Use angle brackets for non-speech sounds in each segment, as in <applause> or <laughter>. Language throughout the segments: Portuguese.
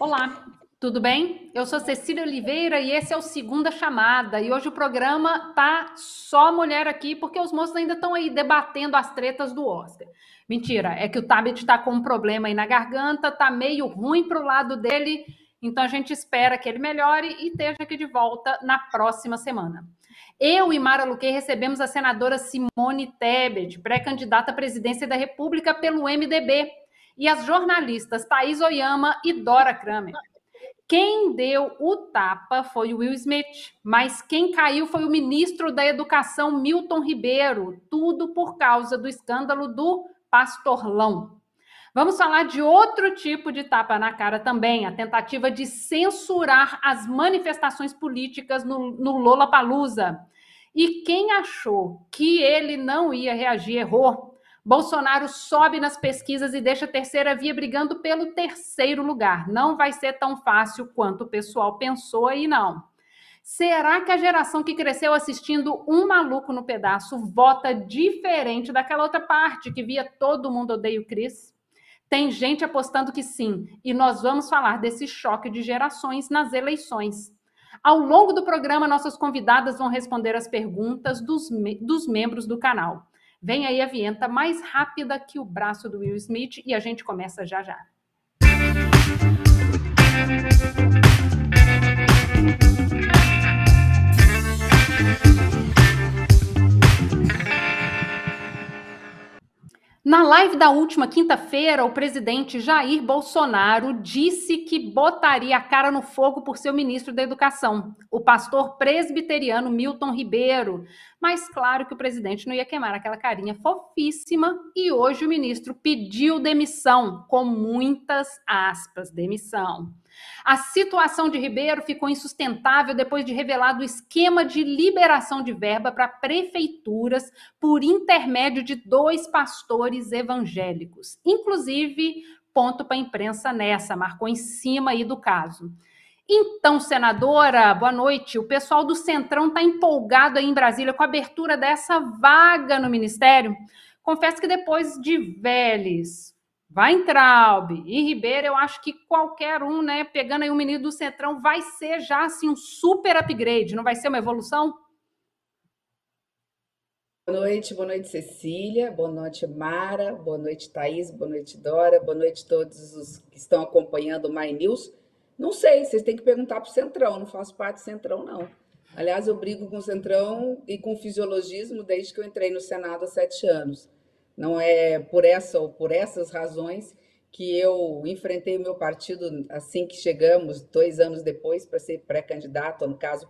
Olá, tudo bem? Eu sou Cecília Oliveira e esse é o Segunda Chamada. E hoje o programa tá só mulher aqui porque os moços ainda estão aí debatendo as tretas do Oscar. Mentira, é que o Tabet está com um problema aí na garganta, tá meio ruim pro lado dele, então a gente espera que ele melhore e esteja aqui de volta na próxima semana. Eu e Mara Luque recebemos a senadora Simone Tebet, pré-candidata à presidência da República pelo MDB e as jornalistas Thaís Oyama e Dora Kramer. Quem deu o tapa foi o Will Smith, mas quem caiu foi o ministro da Educação, Milton Ribeiro, tudo por causa do escândalo do pastorlão. Vamos falar de outro tipo de tapa na cara também, a tentativa de censurar as manifestações políticas no, no Lola Palusa. E quem achou que ele não ia reagir errou. Bolsonaro sobe nas pesquisas e deixa a terceira via brigando pelo terceiro lugar. Não vai ser tão fácil quanto o pessoal pensou aí, não. Será que a geração que cresceu assistindo Um Maluco no Pedaço vota diferente daquela outra parte que via todo mundo odeia o Cris? Tem gente apostando que sim, e nós vamos falar desse choque de gerações nas eleições. Ao longo do programa, nossas convidadas vão responder as perguntas dos, me dos membros do canal. Vem aí a vinheta mais rápida que o braço do Will Smith e a gente começa já já. Na live da última quinta-feira, o presidente Jair Bolsonaro disse que botaria a cara no fogo por seu ministro da Educação, o pastor presbiteriano Milton Ribeiro. Mas claro que o presidente não ia queimar aquela carinha fofíssima e hoje o ministro pediu demissão, com muitas aspas, demissão. A situação de Ribeiro ficou insustentável depois de revelado o esquema de liberação de verba para prefeituras por intermédio de dois pastores evangélicos. Inclusive, ponto para a imprensa nessa, marcou em cima aí do caso. Então, senadora, boa noite. O pessoal do Centrão está empolgado aí em Brasília com a abertura dessa vaga no Ministério. Confesso que depois de Vélez, Weintraub e Ribeiro, eu acho que qualquer um, né, pegando aí um menino do Centrão, vai ser já assim um super upgrade, não vai ser uma evolução? Boa noite, boa noite, Cecília, boa noite, Mara, boa noite, Thaís, boa noite, Dora, boa noite a todos os que estão acompanhando o My News. Não sei, vocês têm que perguntar para o Centrão, não faço parte do Centrão, não. Aliás, eu brigo com o Centrão e com o fisiologismo desde que eu entrei no Senado há sete anos. Não é por essa ou por essas razões que eu enfrentei o meu partido assim que chegamos, dois anos depois, para ser pré-candidata, no caso,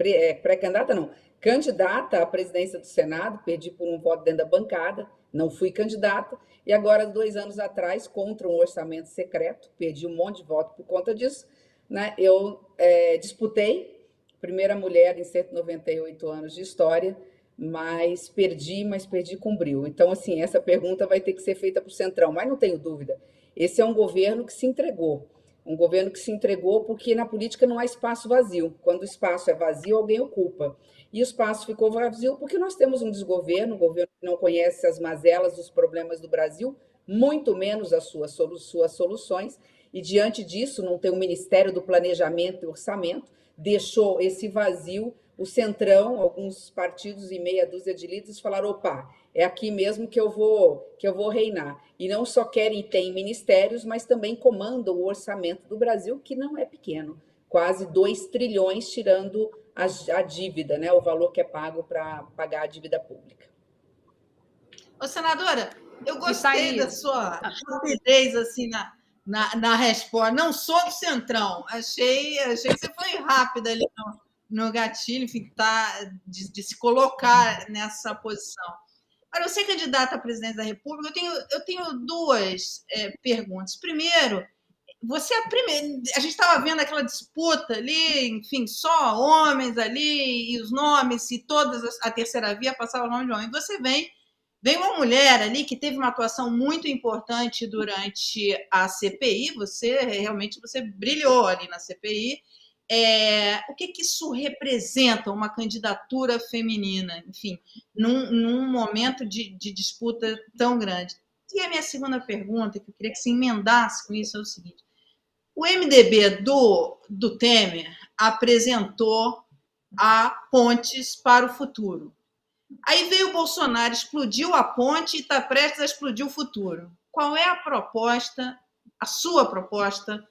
é, pré-candidata não, candidata à presidência do Senado, perdi por um voto dentro da bancada, não fui candidata, e agora, dois anos atrás, contra um orçamento secreto, perdi um monte de voto por conta disso, né, eu é, disputei, primeira mulher em 198 anos de história, mas perdi, mas perdi com brilho. Então, assim, essa pergunta vai ter que ser feita para o Centrão, mas não tenho dúvida. Esse é um governo que se entregou. Um governo que se entregou porque na política não há espaço vazio. Quando o espaço é vazio, alguém ocupa. E o espaço ficou vazio porque nós temos um desgoverno, um governo que não conhece as mazelas, os problemas do Brasil, muito menos as suas, suas soluções. E diante disso, não tem o um Ministério do Planejamento e Orçamento, deixou esse vazio o Centrão, alguns partidos e meia dúzia de líderes falaram: opa, é aqui mesmo que eu vou que eu vou reinar. E não só querem ter ministérios, mas também comandam o orçamento do Brasil, que não é pequeno, quase 2 trilhões, tirando a, a dívida, né, o valor que é pago para pagar a dívida pública. Ô, senadora, eu gostei da sua rapidez assim na, na, na resposta. Não sou do Centrão, achei, achei que você foi rápida ali. Não no gatilho, enfim, tá, de, de, se colocar nessa posição. Para você candidata à presidência da República, eu tenho, eu tenho duas é, perguntas. Primeiro, você é a primeira. A gente estava vendo aquela disputa ali, enfim, só homens ali, e os nomes, e todas a terceira via passava o nome de homem. Você vem, vem uma mulher ali que teve uma atuação muito importante durante a CPI. Você realmente você brilhou ali na CPI é, o que, que isso representa, uma candidatura feminina, enfim, num, num momento de, de, disputa tão grande? E a minha segunda pergunta, que eu queria que você emendasse com isso, é o seguinte: O MDB do, do Temer apresentou a Pontes para o Futuro. Aí veio o Bolsonaro, explodiu a ponte e está prestes a explodir o futuro. Qual é a proposta, a sua proposta,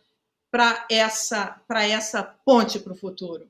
para essa, essa ponte para o futuro?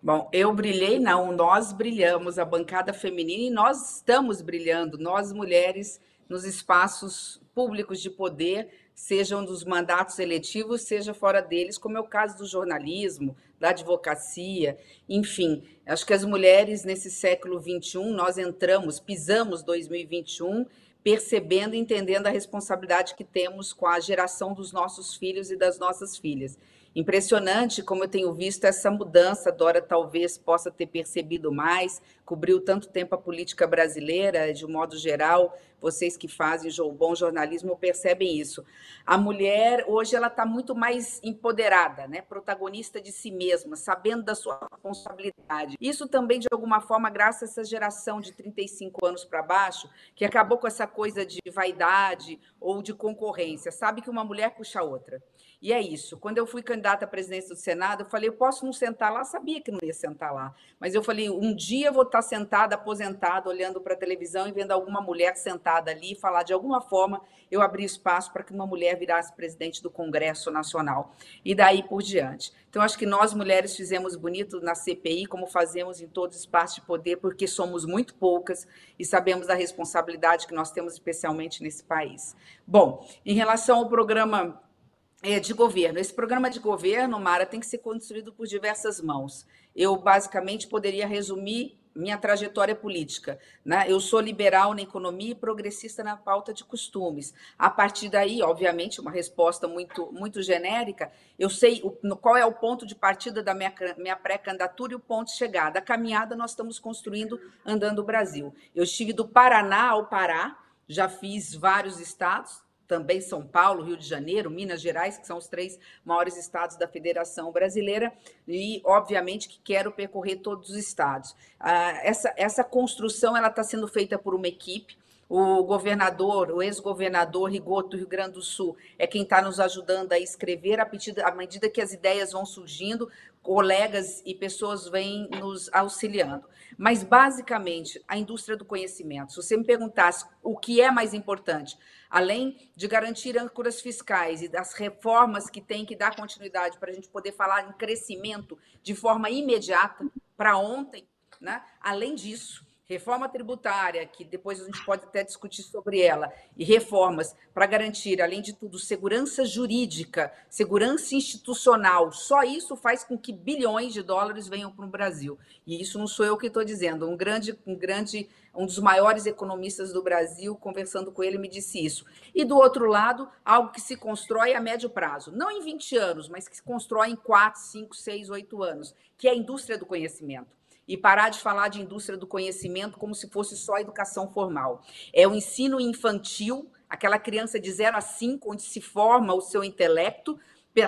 Bom, eu brilhei, não, nós brilhamos, a bancada feminina, e nós estamos brilhando, nós mulheres, nos espaços públicos de poder, sejam dos mandatos eletivos, seja fora deles, como é o caso do jornalismo, da advocacia, enfim. Acho que as mulheres nesse século XXI, nós entramos, pisamos 2021, percebendo e entendendo a responsabilidade que temos com a geração dos nossos filhos e das nossas filhas. Impressionante como eu tenho visto essa mudança. Dora talvez possa ter percebido mais, cobriu tanto tempo a política brasileira, de um modo geral, vocês que fazem bom jornalismo percebem isso. A mulher hoje ela está muito mais empoderada, né? protagonista de si mesma, sabendo da sua responsabilidade. Isso também, de alguma forma, graças a essa geração de 35 anos para baixo, que acabou com essa coisa de vaidade ou de concorrência, sabe que uma mulher puxa a outra. E é isso. Quando eu fui candidata à presidência do Senado, eu falei, eu posso não sentar lá, sabia que não ia sentar lá. Mas eu falei, um dia vou estar sentada, aposentada, olhando para a televisão e vendo alguma mulher sentada ali falar de alguma forma, eu abri espaço para que uma mulher virasse presidente do Congresso Nacional. E daí por diante. Então, acho que nós, mulheres, fizemos bonito na CPI, como fazemos em todos os espaços de poder, porque somos muito poucas e sabemos da responsabilidade que nós temos, especialmente nesse país. Bom, em relação ao programa é, de governo. Esse programa de governo, Mara, tem que ser construído por diversas mãos. Eu, basicamente, poderia resumir minha trajetória política. Né? Eu sou liberal na economia e progressista na pauta de costumes. A partir daí, obviamente, uma resposta muito, muito genérica, eu sei o, qual é o ponto de partida da minha, minha pré-candidatura e o ponto de chegada. A caminhada nós estamos construindo andando o Brasil. Eu estive do Paraná ao Pará, já fiz vários estados, também São Paulo, Rio de Janeiro, Minas Gerais, que são os três maiores estados da Federação Brasileira, e obviamente que quero percorrer todos os estados. Ah, essa, essa construção ela está sendo feita por uma equipe. O governador, o ex-governador Rigoto do Rio Grande do Sul, é quem está nos ajudando a escrever à medida que as ideias vão surgindo, colegas e pessoas vêm nos auxiliando. Mas, basicamente, a indústria do conhecimento. Se você me perguntasse o que é mais importante, além de garantir âncoras fiscais e das reformas que tem que dar continuidade para a gente poder falar em crescimento de forma imediata para ontem, né? além disso, reforma tributária, que depois a gente pode até discutir sobre ela, e reformas para garantir, além de tudo, segurança jurídica, segurança institucional. Só isso faz com que bilhões de dólares venham para o Brasil. E isso não sou eu que estou dizendo. Um grande, um grande, um dos maiores economistas do Brasil, conversando com ele, me disse isso. E do outro lado, algo que se constrói a médio prazo, não em 20 anos, mas que se constrói em 4, 5, 6, 8 anos, que é a indústria do conhecimento e parar de falar de indústria do conhecimento como se fosse só educação formal. É o ensino infantil, aquela criança de 0 a 5, onde se forma o seu intelecto,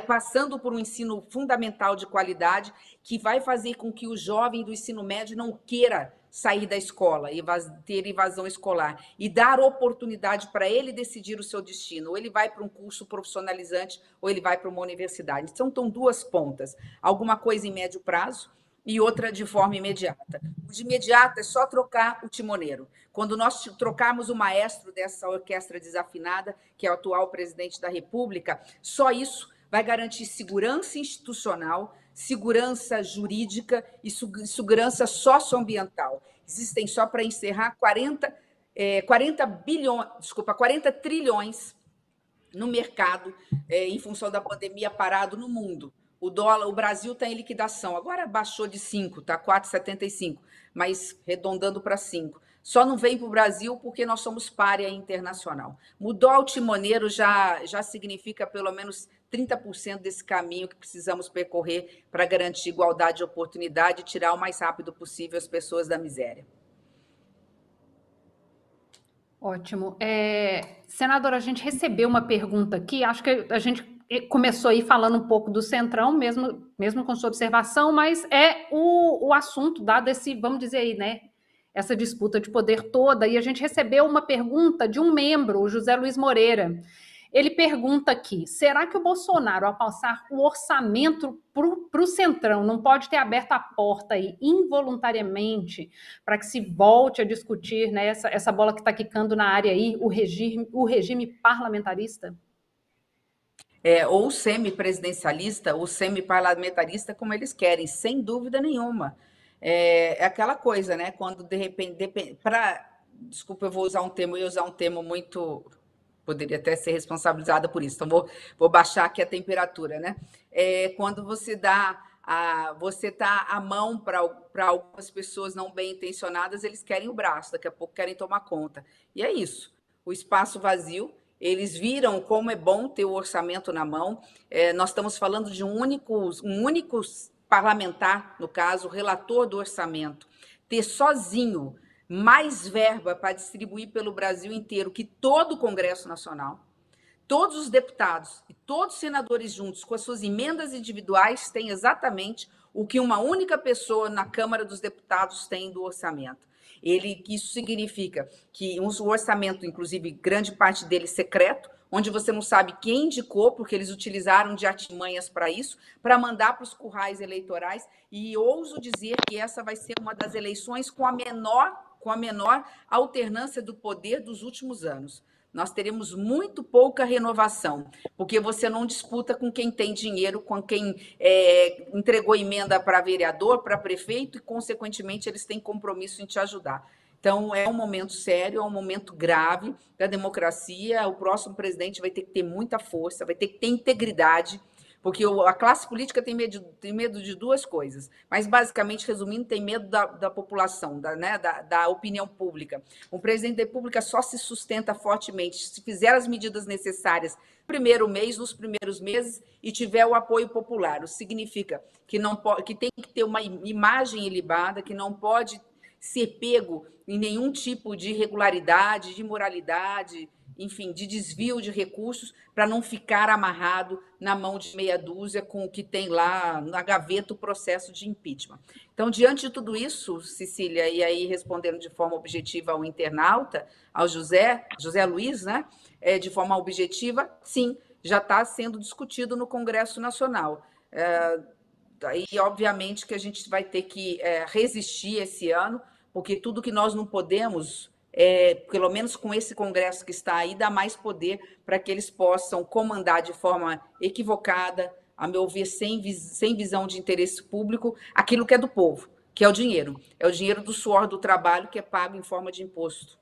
passando por um ensino fundamental de qualidade, que vai fazer com que o jovem do ensino médio não queira sair da escola e ter evasão escolar e dar oportunidade para ele decidir o seu destino. Ou ele vai para um curso profissionalizante ou ele vai para uma universidade. Então, estão duas pontas. Alguma coisa em médio prazo, e outra de forma imediata. O de imediato é só trocar o timoneiro. Quando nós trocarmos o maestro dessa orquestra desafinada, que é o atual presidente da República, só isso vai garantir segurança institucional, segurança jurídica e segurança socioambiental. Existem, só para encerrar, 40, é, 40 bilhões, desculpa, 40 trilhões no mercado é, em função da pandemia parado no mundo. O dólar, o Brasil está em liquidação. Agora baixou de 5, está 4,75, mas redondando para 5. Só não vem para o Brasil porque nós somos párea internacional. Mudou o timoneiro já, já significa pelo menos 30% desse caminho que precisamos percorrer para garantir igualdade de oportunidade e tirar o mais rápido possível as pessoas da miséria. Ótimo. É, senadora, a gente recebeu uma pergunta aqui, acho que a gente começou aí falando um pouco do Centrão, mesmo, mesmo com sua observação, mas é o, o assunto dado esse, vamos dizer aí, né? Essa disputa de poder toda. E a gente recebeu uma pergunta de um membro, o José Luiz Moreira. Ele pergunta aqui: será que o Bolsonaro, ao passar o orçamento para o Centrão, não pode ter aberto a porta aí involuntariamente para que se volte a discutir né, essa, essa bola que está quicando na área aí, o regime, o regime parlamentarista? É, ou semi-presidencialista ou semi-parlamentarista, como eles querem, sem dúvida nenhuma. É, é aquela coisa, né? Quando de repente, para desculpa, eu vou usar um termo, eu ia usar um termo muito poderia até ser responsabilizada por isso. Então, vou, vou baixar aqui a temperatura, né? É, quando você dá a, você tá a mão para algumas pessoas não bem intencionadas, eles querem o braço, daqui a pouco querem tomar conta. E é isso. O espaço vazio, eles viram como é bom ter o orçamento na mão. É, nós estamos falando de um único, um único parlamentar, no caso, relator do orçamento, ter sozinho mais verba para distribuir pelo Brasil inteiro que todo o Congresso Nacional, todos os deputados e todos os senadores juntos, com as suas emendas individuais, têm exatamente o que uma única pessoa na Câmara dos Deputados tem do orçamento. Ele, isso significa que um orçamento, inclusive grande parte dele secreto, onde você não sabe quem indicou, porque eles utilizaram de artimanhas para isso, para mandar para os currais eleitorais. E ouso dizer que essa vai ser uma das eleições com a menor com a menor alternância do poder dos últimos anos. Nós teremos muito pouca renovação, porque você não disputa com quem tem dinheiro, com quem é, entregou emenda para vereador, para prefeito, e, consequentemente, eles têm compromisso em te ajudar. Então, é um momento sério, é um momento grave da democracia. O próximo presidente vai ter que ter muita força, vai ter que ter integridade porque a classe política tem medo, tem medo de duas coisas, mas basicamente, resumindo, tem medo da, da população, da, né, da, da, opinião pública. O presidente da República só se sustenta fortemente se fizer as medidas necessárias no primeiro mês, nos primeiros meses, e tiver o apoio popular. O significa que, não pode, que tem que ter uma imagem ilibada, que não pode ser pego em nenhum tipo de irregularidade, de imoralidade, enfim, de desvio de recursos para não ficar amarrado na mão de meia dúzia com o que tem lá na gaveta o processo de impeachment. Então, diante de tudo isso, Cecília, e aí respondendo de forma objetiva ao internauta, ao José, José Luiz, né, é, de forma objetiva, sim, já está sendo discutido no Congresso Nacional. É, e, obviamente, que a gente vai ter que é, resistir esse ano, porque tudo que nós não podemos é, pelo menos com esse Congresso que está aí, dá mais poder para que eles possam comandar de forma equivocada, a meu ver, sem, sem visão de interesse público, aquilo que é do povo, que é o dinheiro. É o dinheiro do suor do trabalho que é pago em forma de imposto.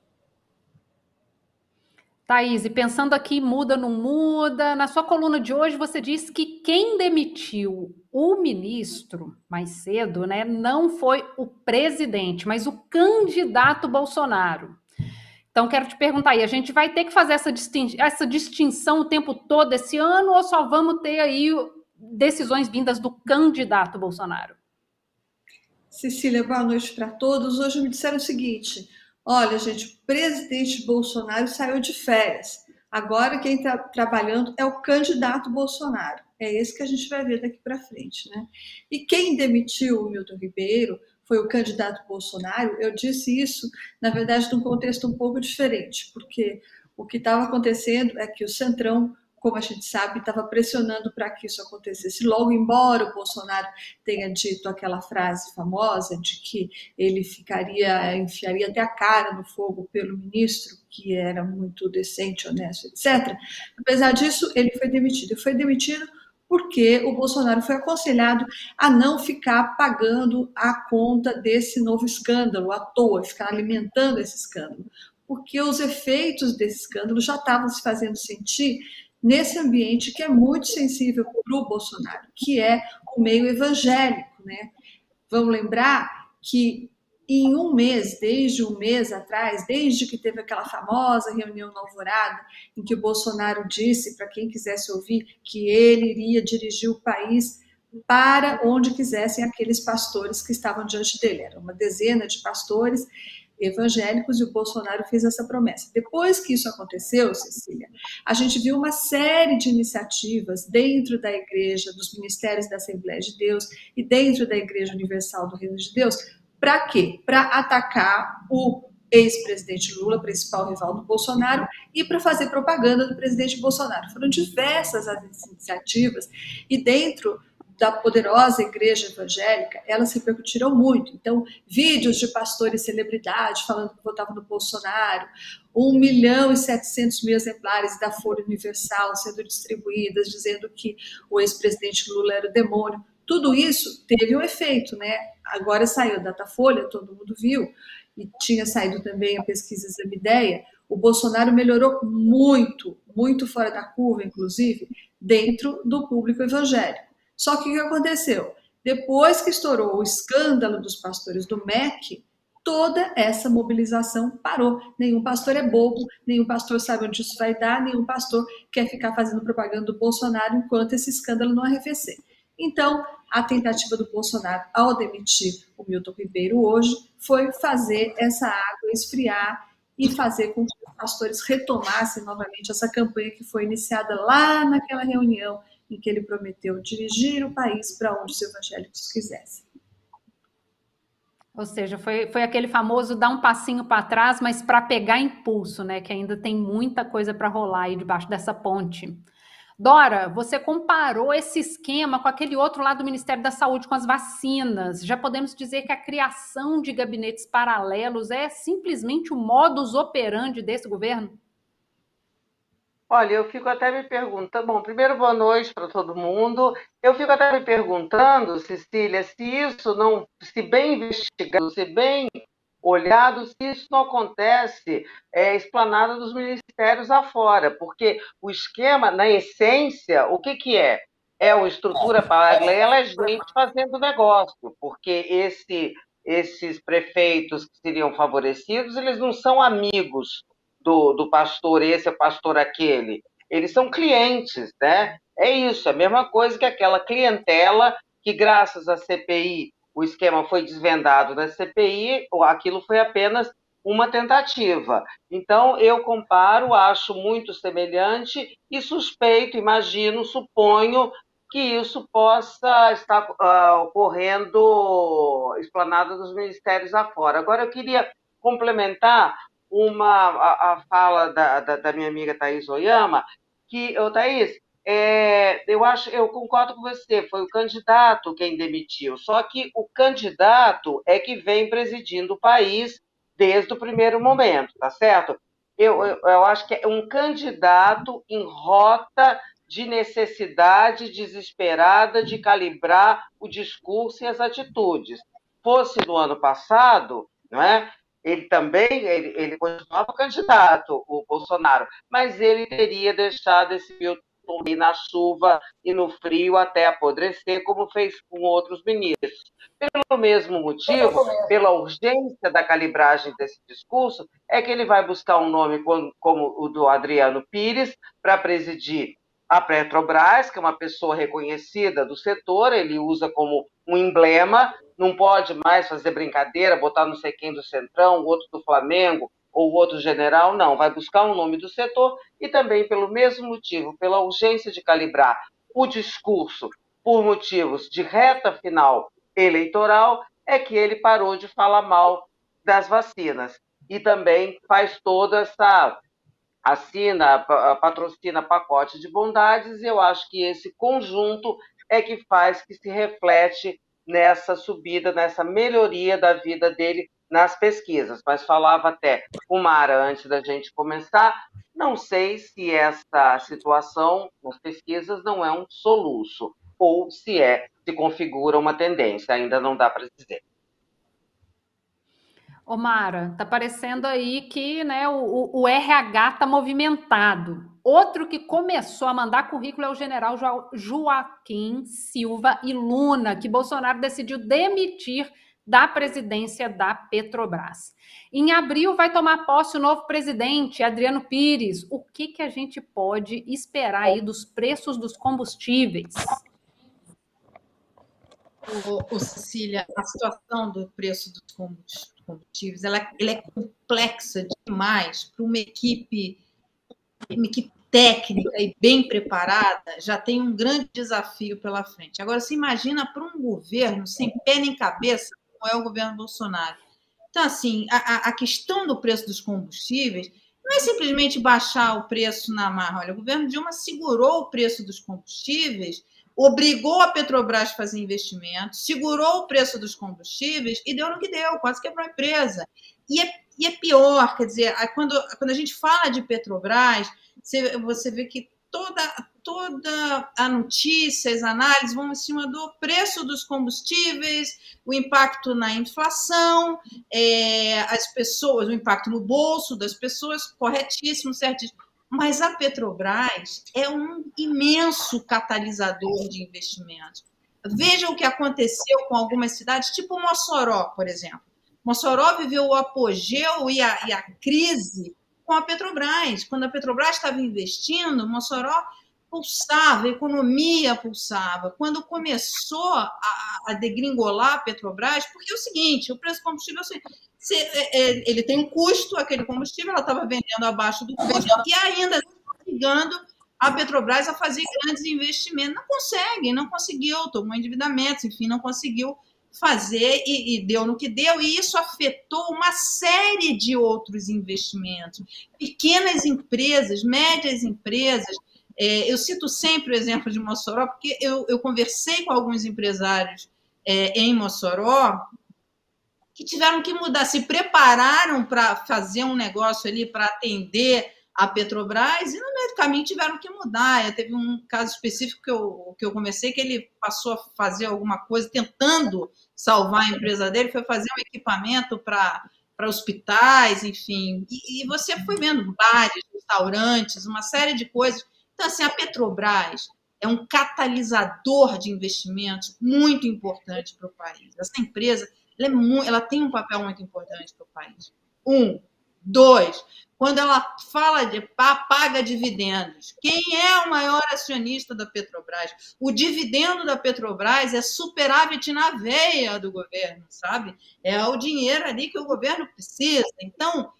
Thaís, e pensando aqui, muda, não muda, na sua coluna de hoje você disse que quem demitiu o ministro mais cedo, né, não foi o presidente, mas o candidato Bolsonaro. Então, quero te perguntar aí, a gente vai ter que fazer essa, distin essa distinção o tempo todo esse ano ou só vamos ter aí decisões vindas do candidato Bolsonaro? Cecília, boa noite para todos. Hoje me disseram o seguinte: olha, gente, o presidente Bolsonaro saiu de férias. Agora quem está trabalhando é o candidato Bolsonaro. É esse que a gente vai ver daqui para frente, né? E quem demitiu o Milton Ribeiro foi o candidato Bolsonaro, eu disse isso, na verdade, num contexto um pouco diferente, porque o que estava acontecendo é que o Centrão, como a gente sabe, estava pressionando para que isso acontecesse. Logo, embora o Bolsonaro tenha dito aquela frase famosa de que ele ficaria, enfiaria até a cara no fogo pelo ministro, que era muito decente, honesto, etc. Apesar disso, ele foi demitido. Ele foi demitido porque o Bolsonaro foi aconselhado a não ficar pagando a conta desse novo escândalo à toa, ficar alimentando esse escândalo, porque os efeitos desse escândalo já estavam se fazendo sentir nesse ambiente que é muito sensível para o Bolsonaro, que é o meio evangélico, né? Vamos lembrar que em um mês, desde um mês atrás, desde que teve aquela famosa reunião na Alvorada, em que o Bolsonaro disse para quem quisesse ouvir que ele iria dirigir o país para onde quisessem aqueles pastores que estavam diante dele. Era uma dezena de pastores evangélicos e o Bolsonaro fez essa promessa. Depois que isso aconteceu, Cecília, a gente viu uma série de iniciativas dentro da igreja, dos ministérios da Assembleia de Deus e dentro da Igreja Universal do Reino de Deus para quê? Para atacar o ex-presidente Lula, principal rival do Bolsonaro, e para fazer propaganda do presidente Bolsonaro. Foram diversas as iniciativas e dentro da poderosa igreja evangélica, elas repercutiram muito. Então, vídeos de pastores celebridade falando que votavam no Bolsonaro, 1 milhão e 700 mil exemplares da Folha Universal sendo distribuídas, dizendo que o ex-presidente Lula era o demônio. Tudo isso teve um efeito, né? Agora saiu a Datafolha, todo mundo viu, e tinha saído também a pesquisa Examideia. O Bolsonaro melhorou muito, muito fora da curva, inclusive, dentro do público evangélico. Só que o que aconteceu? Depois que estourou o escândalo dos pastores do MEC, toda essa mobilização parou. Nenhum pastor é bobo, nenhum pastor sabe onde isso vai dar, nenhum pastor quer ficar fazendo propaganda do Bolsonaro enquanto esse escândalo não arrefecer. Então, a tentativa do Bolsonaro ao demitir o Milton Ribeiro hoje foi fazer essa água esfriar e fazer com que os pastores retomassem novamente essa campanha que foi iniciada lá naquela reunião em que ele prometeu dirigir o país para onde os evangélicos quisessem. Ou seja, foi, foi aquele famoso dar um passinho para trás, mas para pegar impulso, né? Que ainda tem muita coisa para rolar aí debaixo dessa ponte. Dora, você comparou esse esquema com aquele outro lá do Ministério da Saúde com as vacinas. Já podemos dizer que a criação de gabinetes paralelos é simplesmente o modus operandi desse governo? Olha, eu fico até me perguntando. Bom, primeiro, boa noite para todo mundo. Eu fico até me perguntando, Cecília, se isso não, se bem investigado, se bem olhado, se isso não acontece é, explanada dos ministérios afora, porque o esquema, na essência, o que, que é? É uma estrutura paralela, é gente fazendo negócio, porque esse, esses prefeitos que seriam favorecidos, eles não são amigos do, do pastor esse, é pastor aquele. Eles são clientes, né? É isso, é a mesma coisa que aquela clientela que, graças à CPI, o esquema foi desvendado da CPI, aquilo foi apenas uma tentativa. Então, eu comparo, acho muito semelhante e suspeito, imagino, suponho que isso possa estar uh, ocorrendo explanado dos ministérios afora. Agora, eu queria complementar uma, a, a fala da, da, da, minha amiga Thaís Oyama, que, ô, é, eu acho, eu concordo com você, foi o candidato quem demitiu, só que o candidato é que vem presidindo o país desde o primeiro momento, tá certo? Eu, eu, eu acho que é um candidato em rota de necessidade desesperada de calibrar o discurso e as atitudes. Fosse no ano passado, não é? ele também ele, ele continuava candidato, o Bolsonaro, mas ele teria deixado esse Milton ir na chuva e no frio até apodrecer, como fez com outros ministros. Pelo mesmo motivo, pela urgência da calibragem desse discurso, é que ele vai buscar um nome como o do Adriano Pires para presidir a Petrobras, que é uma pessoa reconhecida do setor, ele usa como um emblema, não pode mais fazer brincadeira, botar não sei quem do Centrão, outro do Flamengo, ou outro general, não, vai buscar um nome do setor e também pelo mesmo motivo, pela urgência de calibrar o discurso por motivos de reta final eleitoral, é que ele parou de falar mal das vacinas. E também faz toda essa assina, patrocina pacote de bondades, e eu acho que esse conjunto é que faz que se reflete nessa subida, nessa melhoria da vida dele nas pesquisas. Mas falava até o Mara antes da gente começar, não sei se essa situação nas pesquisas não é um soluço ou se é, se configura uma tendência, ainda não dá para dizer. Omara, tá parecendo aí que né, o, o RH tá movimentado. Outro que começou a mandar currículo é o general jo Joaquim Silva e Luna, que Bolsonaro decidiu demitir da presidência da Petrobras. Em abril vai tomar posse o novo presidente, Adriano Pires. O que, que a gente pode esperar aí dos preços dos combustíveis? Ô, Cecília, a situação do preço dos combustíveis ela, ela é complexa demais para uma equipe, uma equipe técnica e bem preparada, já tem um grande desafio pela frente. Agora, se imagina para um governo sem pé nem cabeça, como é o governo Bolsonaro, Então, assim, a, a questão do preço dos combustíveis não é simplesmente baixar o preço na marra. Olha, o governo Dilma segurou o preço dos combustíveis, obrigou a Petrobras a fazer investimentos, segurou o preço dos combustíveis e deu no que deu, quase quebrou a empresa. E é, e é pior, quer dizer, quando, quando a gente fala de Petrobras, você, você vê que toda, toda a notícia, as análises vão em cima do preço dos combustíveis, o impacto na inflação, é, as pessoas, o impacto no bolso das pessoas, corretíssimo, certíssimo. Mas a Petrobras é um imenso catalisador de investimentos. Veja o que aconteceu com algumas cidades, tipo Mossoró, por exemplo. Mossoró viveu o apogeu e a, e a crise com a Petrobras. Quando a Petrobras estava investindo, Mossoró pulsava, a economia pulsava. Quando começou a, a degringolar a Petrobras, porque é o seguinte, o preço do combustível é, é, ele tem um custo, aquele combustível, ela estava vendendo abaixo do custo, e ainda obrigando a Petrobras a fazer grandes investimentos. Não consegue, não conseguiu, tomou endividamentos, enfim, não conseguiu fazer e, e, deu no que deu, e isso afetou uma série de outros investimentos. Pequenas empresas, médias empresas, é, eu cito sempre o exemplo de Mossoró, porque eu, eu conversei com alguns empresários é, em Mossoró que tiveram que mudar, se prepararam para fazer um negócio ali para atender a Petrobras e no meio do caminho tiveram que mudar. Eu, teve um caso específico que eu, que eu comecei que ele passou a fazer alguma coisa tentando salvar a empresa dele, foi fazer um equipamento para para hospitais, enfim, e, e, você foi vendo bares, restaurantes, uma série de coisas então, assim, a Petrobras é um catalisador de investimentos muito importante para o país. Essa empresa ela, é muito, ela tem um papel muito importante para o país. Um. Dois, quando ela fala de paga dividendos, quem é o maior acionista da Petrobras? O dividendo da Petrobras é superávit na veia do governo, sabe? É o dinheiro ali que o governo precisa. Então,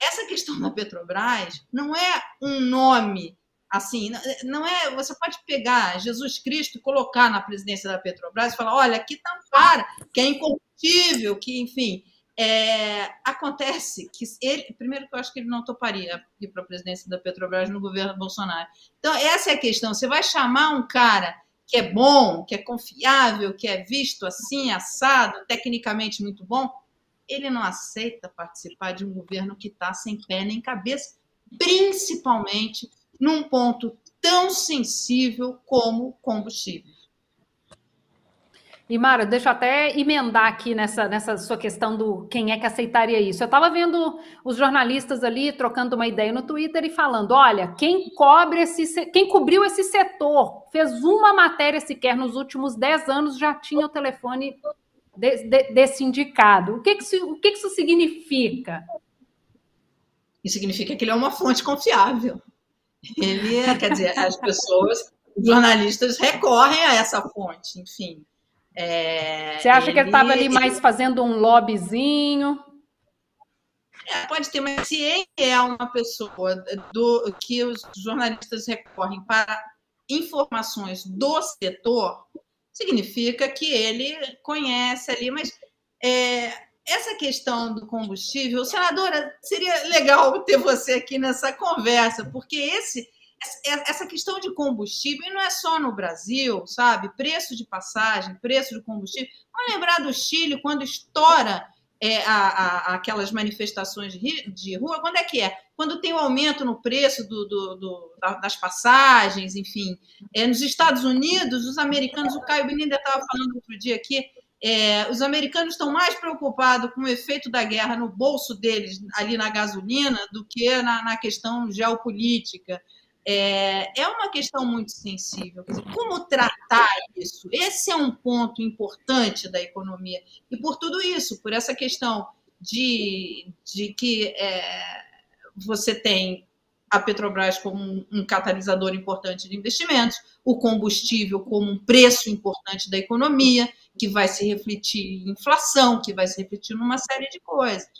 essa questão da Petrobras não é um nome Assim, não é. Você pode pegar Jesus Cristo, colocar na presidência da Petrobras e falar: olha, aqui está um cara que é incorruptível, que, enfim. É, acontece que ele, primeiro que eu acho que ele não toparia ir para a presidência da Petrobras no governo Bolsonaro. Então, essa é a questão. Você vai chamar um cara que é bom, que é confiável, que é visto assim, assado, tecnicamente muito bom, ele não aceita participar de um governo que está sem pé nem cabeça, principalmente num ponto tão sensível como combustível. E Mara, deixa eu até emendar aqui nessa, nessa sua questão do quem é que aceitaria isso. Eu estava vendo os jornalistas ali trocando uma ideia no Twitter e falando: olha, quem cobre esse, quem cobriu esse setor, fez uma matéria sequer nos últimos 10 anos, já tinha o telefone de, de, desse indicado. O que, que, isso, o que, que isso significa? Isso significa que ele é uma fonte confiável. Ele, é, quer dizer, as pessoas, os jornalistas recorrem a essa fonte, enfim. É, Você acha ele, que ele estava ali mais fazendo um lobbyzinho? É, pode ter, mas se ele é uma pessoa do que os jornalistas recorrem para informações do setor, significa que ele conhece ali, mas é, essa questão do combustível, senadora, seria legal <laughs> ter você aqui nessa conversa, porque esse essa questão de combustível não é só no Brasil, sabe? Preço de passagem, preço de combustível. Vamos lembrar do Chile quando estoura é, a, a, aquelas manifestações de, rua. Quando é que é? Quando tem o um aumento no preço do, do, do, das passagens, enfim. É, nos Estados Unidos, os americanos, o Caio Benini estava falando outro dia aqui, é, os americanos estão mais preocupados com o efeito da guerra no bolso deles, ali na gasolina, do que na, na questão geopolítica. É, é, uma questão muito sensível. Como tratar isso? Esse é um ponto importante da economia. E por tudo isso, por essa questão de, de que é, você tem a Petrobras como um, um catalisador importante de investimentos, o combustível como um preço importante da economia, que vai se refletir em inflação, que vai se refletir numa série de coisas.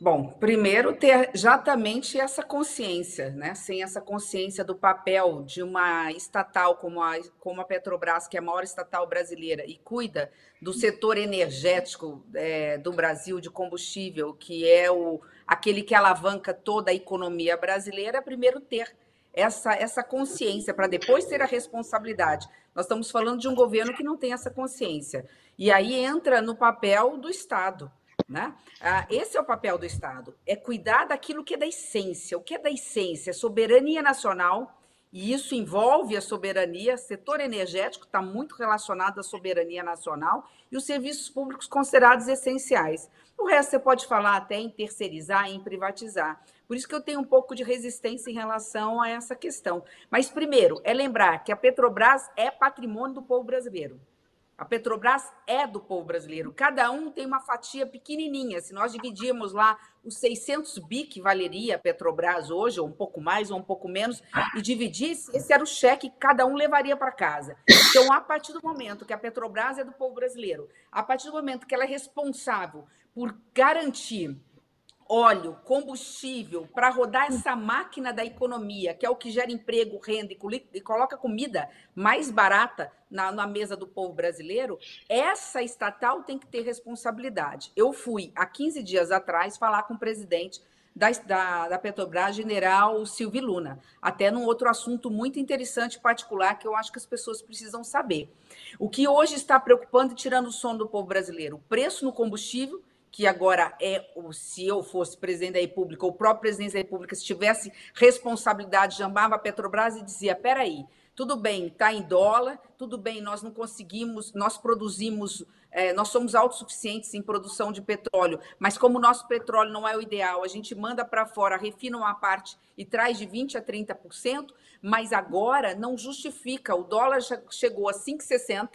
Bom, primeiro ter exatamente essa consciência, né? Sem essa consciência do papel de uma estatal como a, como a Petrobras, que é a maior estatal brasileira e cuida do setor energético é, do Brasil de combustível, que é o, aquele que alavanca toda a economia brasileira, primeiro ter essa, essa consciência para depois ter a responsabilidade. Nós estamos falando de um governo que não tem essa consciência. E aí entra no papel do Estado. Né? Ah, esse é o papel do Estado, é cuidar daquilo que é da essência. O que é da essência? É soberania nacional, e isso envolve a soberania, setor energético está muito relacionado à soberania nacional e os serviços públicos considerados essenciais. O resto você pode falar até em terceirizar, em privatizar. Por isso que eu tenho um pouco de resistência em relação a essa questão. Mas, primeiro, é lembrar que a Petrobras é patrimônio do povo brasileiro. A Petrobras é do povo brasileiro. Cada um tem uma fatia pequenininha. Se nós dividirmos lá os 600 bi que valeria a Petrobras hoje, ou um pouco mais ou um pouco menos, e dividisse, esse era o cheque que cada um levaria para casa. Então, a partir do momento que a Petrobras é do povo brasileiro, a partir do momento que ela é responsável por garantir óleo, combustível, para rodar essa máquina da economia, que é o que gera emprego, renda e coloca comida mais barata na, na, mesa do povo brasileiro, essa estatal tem que ter responsabilidade. Eu fui, há 15 dias atrás, falar com o presidente da, da, da Petrobras, general Silvio Luna, até num outro assunto muito interessante, particular, que eu acho que as pessoas precisam saber. O que hoje está preocupando e tirando o sono do povo brasileiro? O preço no combustível, que agora é, se eu fosse presidente da República, o próprio presidente da República, se tivesse responsabilidade, chamava a Petrobras e dizia: peraí, tudo bem, está em dólar, tudo bem, nós não conseguimos, nós produzimos, é, nós somos autossuficientes em produção de petróleo, mas como o nosso petróleo não é o ideal, a gente manda para fora, refina uma parte e traz de 20% a 30%, mas agora não justifica, o dólar chegou a 5,60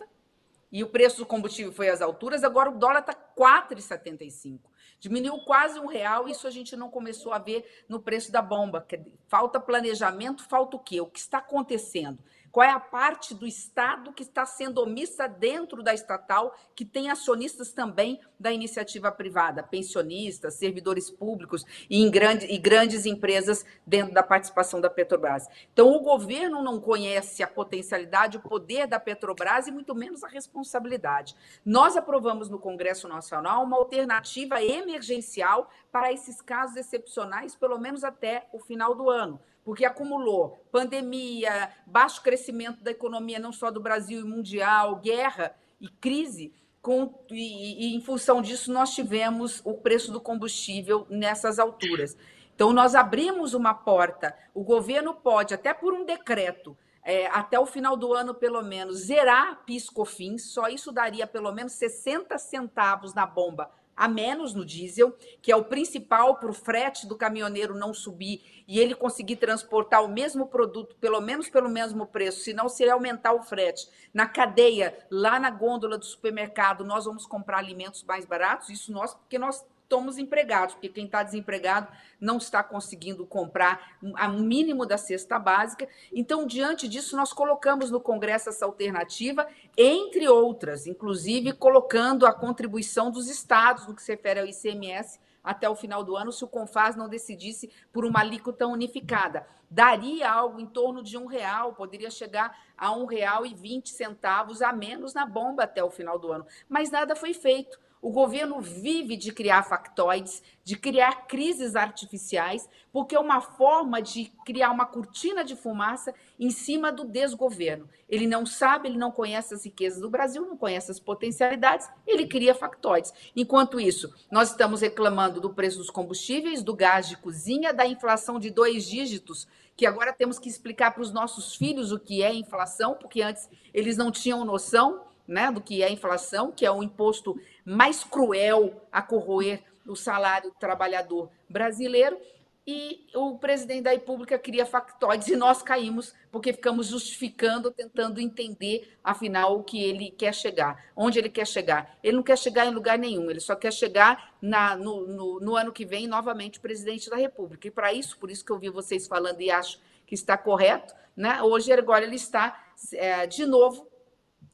e o preço do combustível foi às alturas, agora o dólar está 4,75. Diminuiu quase um real, isso a gente não começou a ver no preço da bomba. Falta planejamento, falta o quê? O que está acontecendo? Qual é a parte do Estado que está sendo omissa dentro da estatal, que tem acionistas também da iniciativa privada, pensionistas, servidores públicos e, em grande, e grandes empresas dentro da participação da Petrobras. Então, o governo não conhece a potencialidade, o poder da Petrobras e muito menos a responsabilidade. Nós aprovamos no Congresso Nacional uma alternativa emergencial para esses casos excepcionais, pelo menos até o final do ano porque acumulou pandemia, baixo crescimento da economia, não só do Brasil e mundial, guerra e crise. Com, e, e, em função disso, nós tivemos o preço do combustível nessas alturas. Então, nós abrimos uma porta, o governo pode, até por um decreto, é, até o final do ano, pelo menos, zerar PIS-COFINS, só isso daria pelo menos 60 centavos na bomba a menos no diesel, que é o principal para o frete do caminhoneiro não subir e ele conseguir transportar o mesmo produto, pelo menos pelo mesmo preço, senão se ele aumentar o frete na cadeia, lá na gôndola do supermercado, nós vamos comprar alimentos mais baratos, isso nós, porque nós estamos empregados, porque quem está desempregado não está conseguindo comprar o mínimo da cesta básica. Então, diante disso, nós colocamos no Congresso essa alternativa, entre outras, inclusive colocando a contribuição dos estados no que se refere ao ICMS até o final do ano, se o Confaz não decidisse por uma alíquota unificada. Daria algo em torno de um real, poderia chegar a um real e vinte centavos a menos na bomba até o final do ano. Mas nada foi feito. O governo vive de criar factoides, de criar crises artificiais, porque é uma forma de criar uma cortina de fumaça em cima do desgoverno. Ele não sabe, ele não conhece as riquezas do Brasil, não conhece as potencialidades, ele cria factoides. Enquanto isso, nós estamos reclamando do preço dos combustíveis, do gás de cozinha, da inflação de dois dígitos, que agora temos que explicar para os nossos filhos o que é inflação, porque antes eles não tinham noção né, do que é inflação, que é o imposto mais cruel a corroer o salário do trabalhador brasileiro. E o presidente da República cria factoides e nós caímos porque ficamos justificando, tentando entender, afinal, o que ele quer chegar, onde ele quer chegar. Ele não quer chegar em lugar nenhum, ele só quer chegar na, no, no, no ano que vem, novamente, presidente da República. E para isso, por isso que eu vi vocês falando e acho que está correto, né? hoje agora ele está é, de novo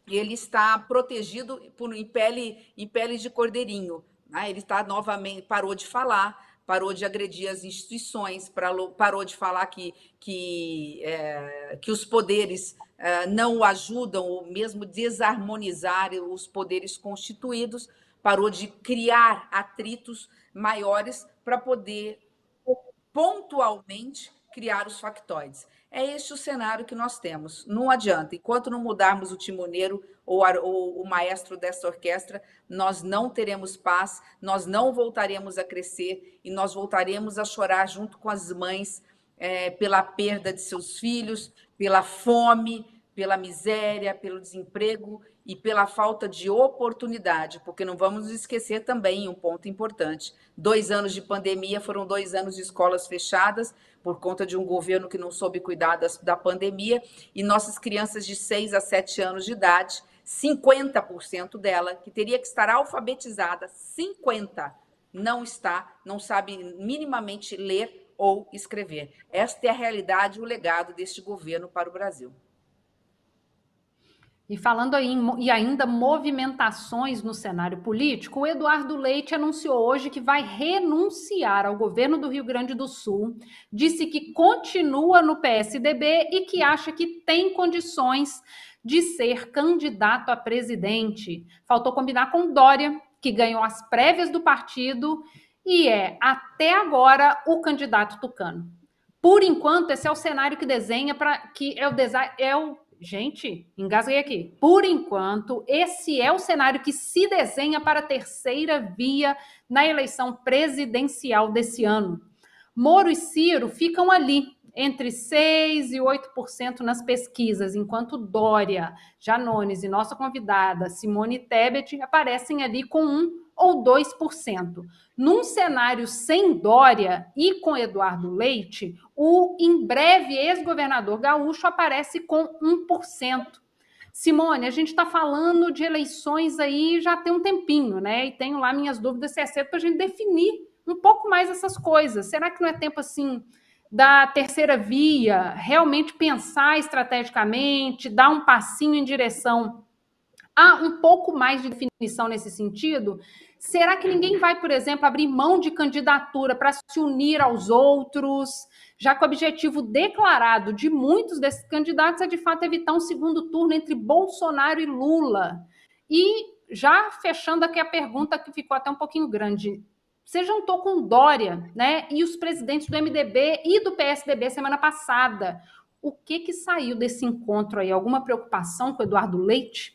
ele está protegido por, em, pele, em pele de cordeirinho. Né? Ele está novamente, parou de falar, parou de agredir as instituições, parou de falar que, que, é, que os poderes é, não o ajudam, ou mesmo desarmonizar os poderes constituídos, parou de criar atritos maiores para poder pontualmente criar os factoides. É este o cenário que nós temos. Não adianta, enquanto não mudarmos o timoneiro ou, ou o maestro dessa orquestra, nós não teremos paz, nós não voltaremos a crescer e nós voltaremos a chorar junto com as mães é, pela perda de seus filhos, pela fome, pela miséria, pelo desemprego e pela falta de oportunidade, porque não vamos esquecer também um ponto importante: dois anos de pandemia foram dois anos de escolas fechadas por conta de um governo que não soube cuidar das, da pandemia, e nossas crianças de 6 a 7 anos de idade, 50% dela, que teria que estar alfabetizada, 50% não está, não sabe minimamente ler ou escrever. Esta é a realidade e o legado deste governo para o Brasil. E falando aí e ainda movimentações no cenário político, o Eduardo Leite anunciou hoje que vai renunciar ao governo do Rio Grande do Sul, disse que continua no PSDB e que acha que tem condições de ser candidato a presidente. Faltou combinar com Dória, que ganhou as prévias do partido e é, até agora, o candidato tucano. Por enquanto, esse é o cenário que desenha para que é o, é o Gente, engasguei aqui. Por enquanto, esse é o cenário que se desenha para a terceira via na eleição presidencial desse ano. Moro e Ciro ficam ali, entre 6% e 8% nas pesquisas, enquanto Dória, Janones e nossa convidada Simone Tebet aparecem ali com 1 ou 2%. Num cenário sem Dória e com Eduardo Leite, o em breve ex-governador gaúcho aparece com 1%. Simone, a gente está falando de eleições aí já tem um tempinho, né? E tenho lá minhas dúvidas se é certo para a gente definir um pouco mais essas coisas. Será que não é tempo assim da terceira via realmente pensar estrategicamente, dar um passinho em direção a um pouco mais de definição nesse sentido? Será que ninguém vai, por exemplo, abrir mão de candidatura para se unir aos outros, já que o objetivo declarado de muitos desses candidatos é de fato evitar um segundo turno entre Bolsonaro e Lula? E já fechando aqui a pergunta que ficou até um pouquinho grande, você juntou com Dória, né? E os presidentes do MDB e do PSDB semana passada. O que que saiu desse encontro aí? Alguma preocupação com o Eduardo Leite?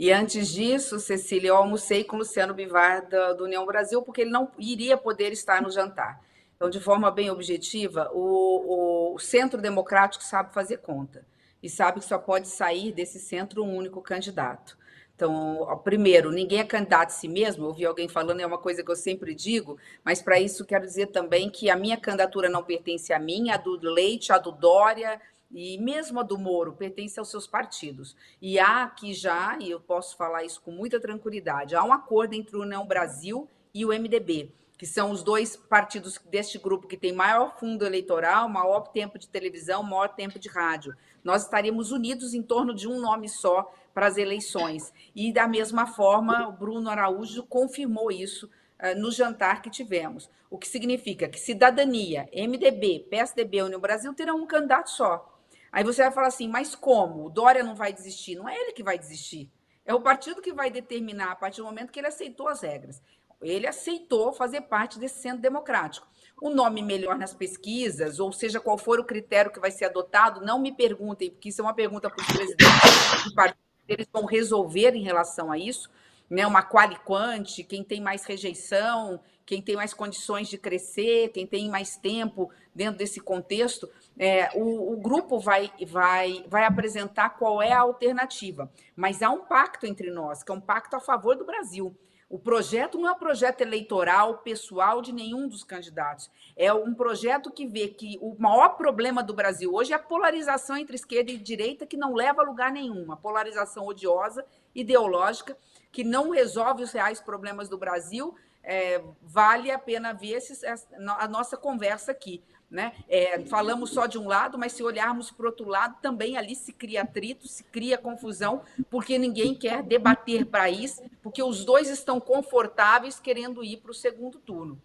E antes disso, Cecília, eu almocei com o Luciano Bivar da, do União Brasil, porque ele não iria poder estar no jantar. Então, de forma bem objetiva, o, o Centro Democrático sabe fazer conta e sabe que só pode sair desse centro um único candidato. Então, primeiro, ninguém é candidato a si mesmo. Eu ouvi alguém falando, é uma coisa que eu sempre digo, mas para isso quero dizer também que a minha candidatura não pertence a mim, a do Leite, a do Dória, e mesmo a do Moro pertence aos seus partidos. E há aqui já, e eu posso falar isso com muita tranquilidade, há um acordo entre o União Brasil e o MDB, que são os dois partidos deste grupo que tem maior fundo eleitoral, maior tempo de televisão, maior tempo de rádio. Nós estaríamos unidos em torno de um nome só para as eleições. E da mesma forma, o Bruno Araújo confirmou isso uh, no jantar que tivemos. O que significa que cidadania, MDB, PSDB União Brasil terão um candidato só. Aí você vai falar assim, mas como? O Dória não vai desistir? Não é ele que vai desistir. É o partido que vai determinar a partir do momento que ele aceitou as regras. Ele aceitou fazer parte desse centro democrático. O nome melhor nas pesquisas, ou seja, qual for o critério que vai ser adotado, não me perguntem, porque isso é uma pergunta para os presidentes do partido, eles vão resolver em relação a isso, né? Uma quali-quante, quem tem mais rejeição, quem tem mais condições de crescer, quem tem mais tempo dentro desse contexto, é, o, o, grupo vai, vai, vai apresentar qual é a alternativa. Mas há um pacto entre nós, que é um pacto a favor do Brasil. O projeto não é um projeto eleitoral pessoal de nenhum dos candidatos. É um projeto que vê que o maior problema do Brasil hoje é a polarização entre esquerda e direita, que não leva a lugar nenhum. Uma polarização odiosa, ideológica, que não resolve os reais problemas do Brasil. É, vale a pena ver esses, a nossa conversa aqui. Né? É, falamos só de um lado, mas se olharmos para o outro lado, também ali se cria atrito, se cria confusão, porque ninguém quer debater país, porque os dois estão confortáveis querendo ir para o segundo turno.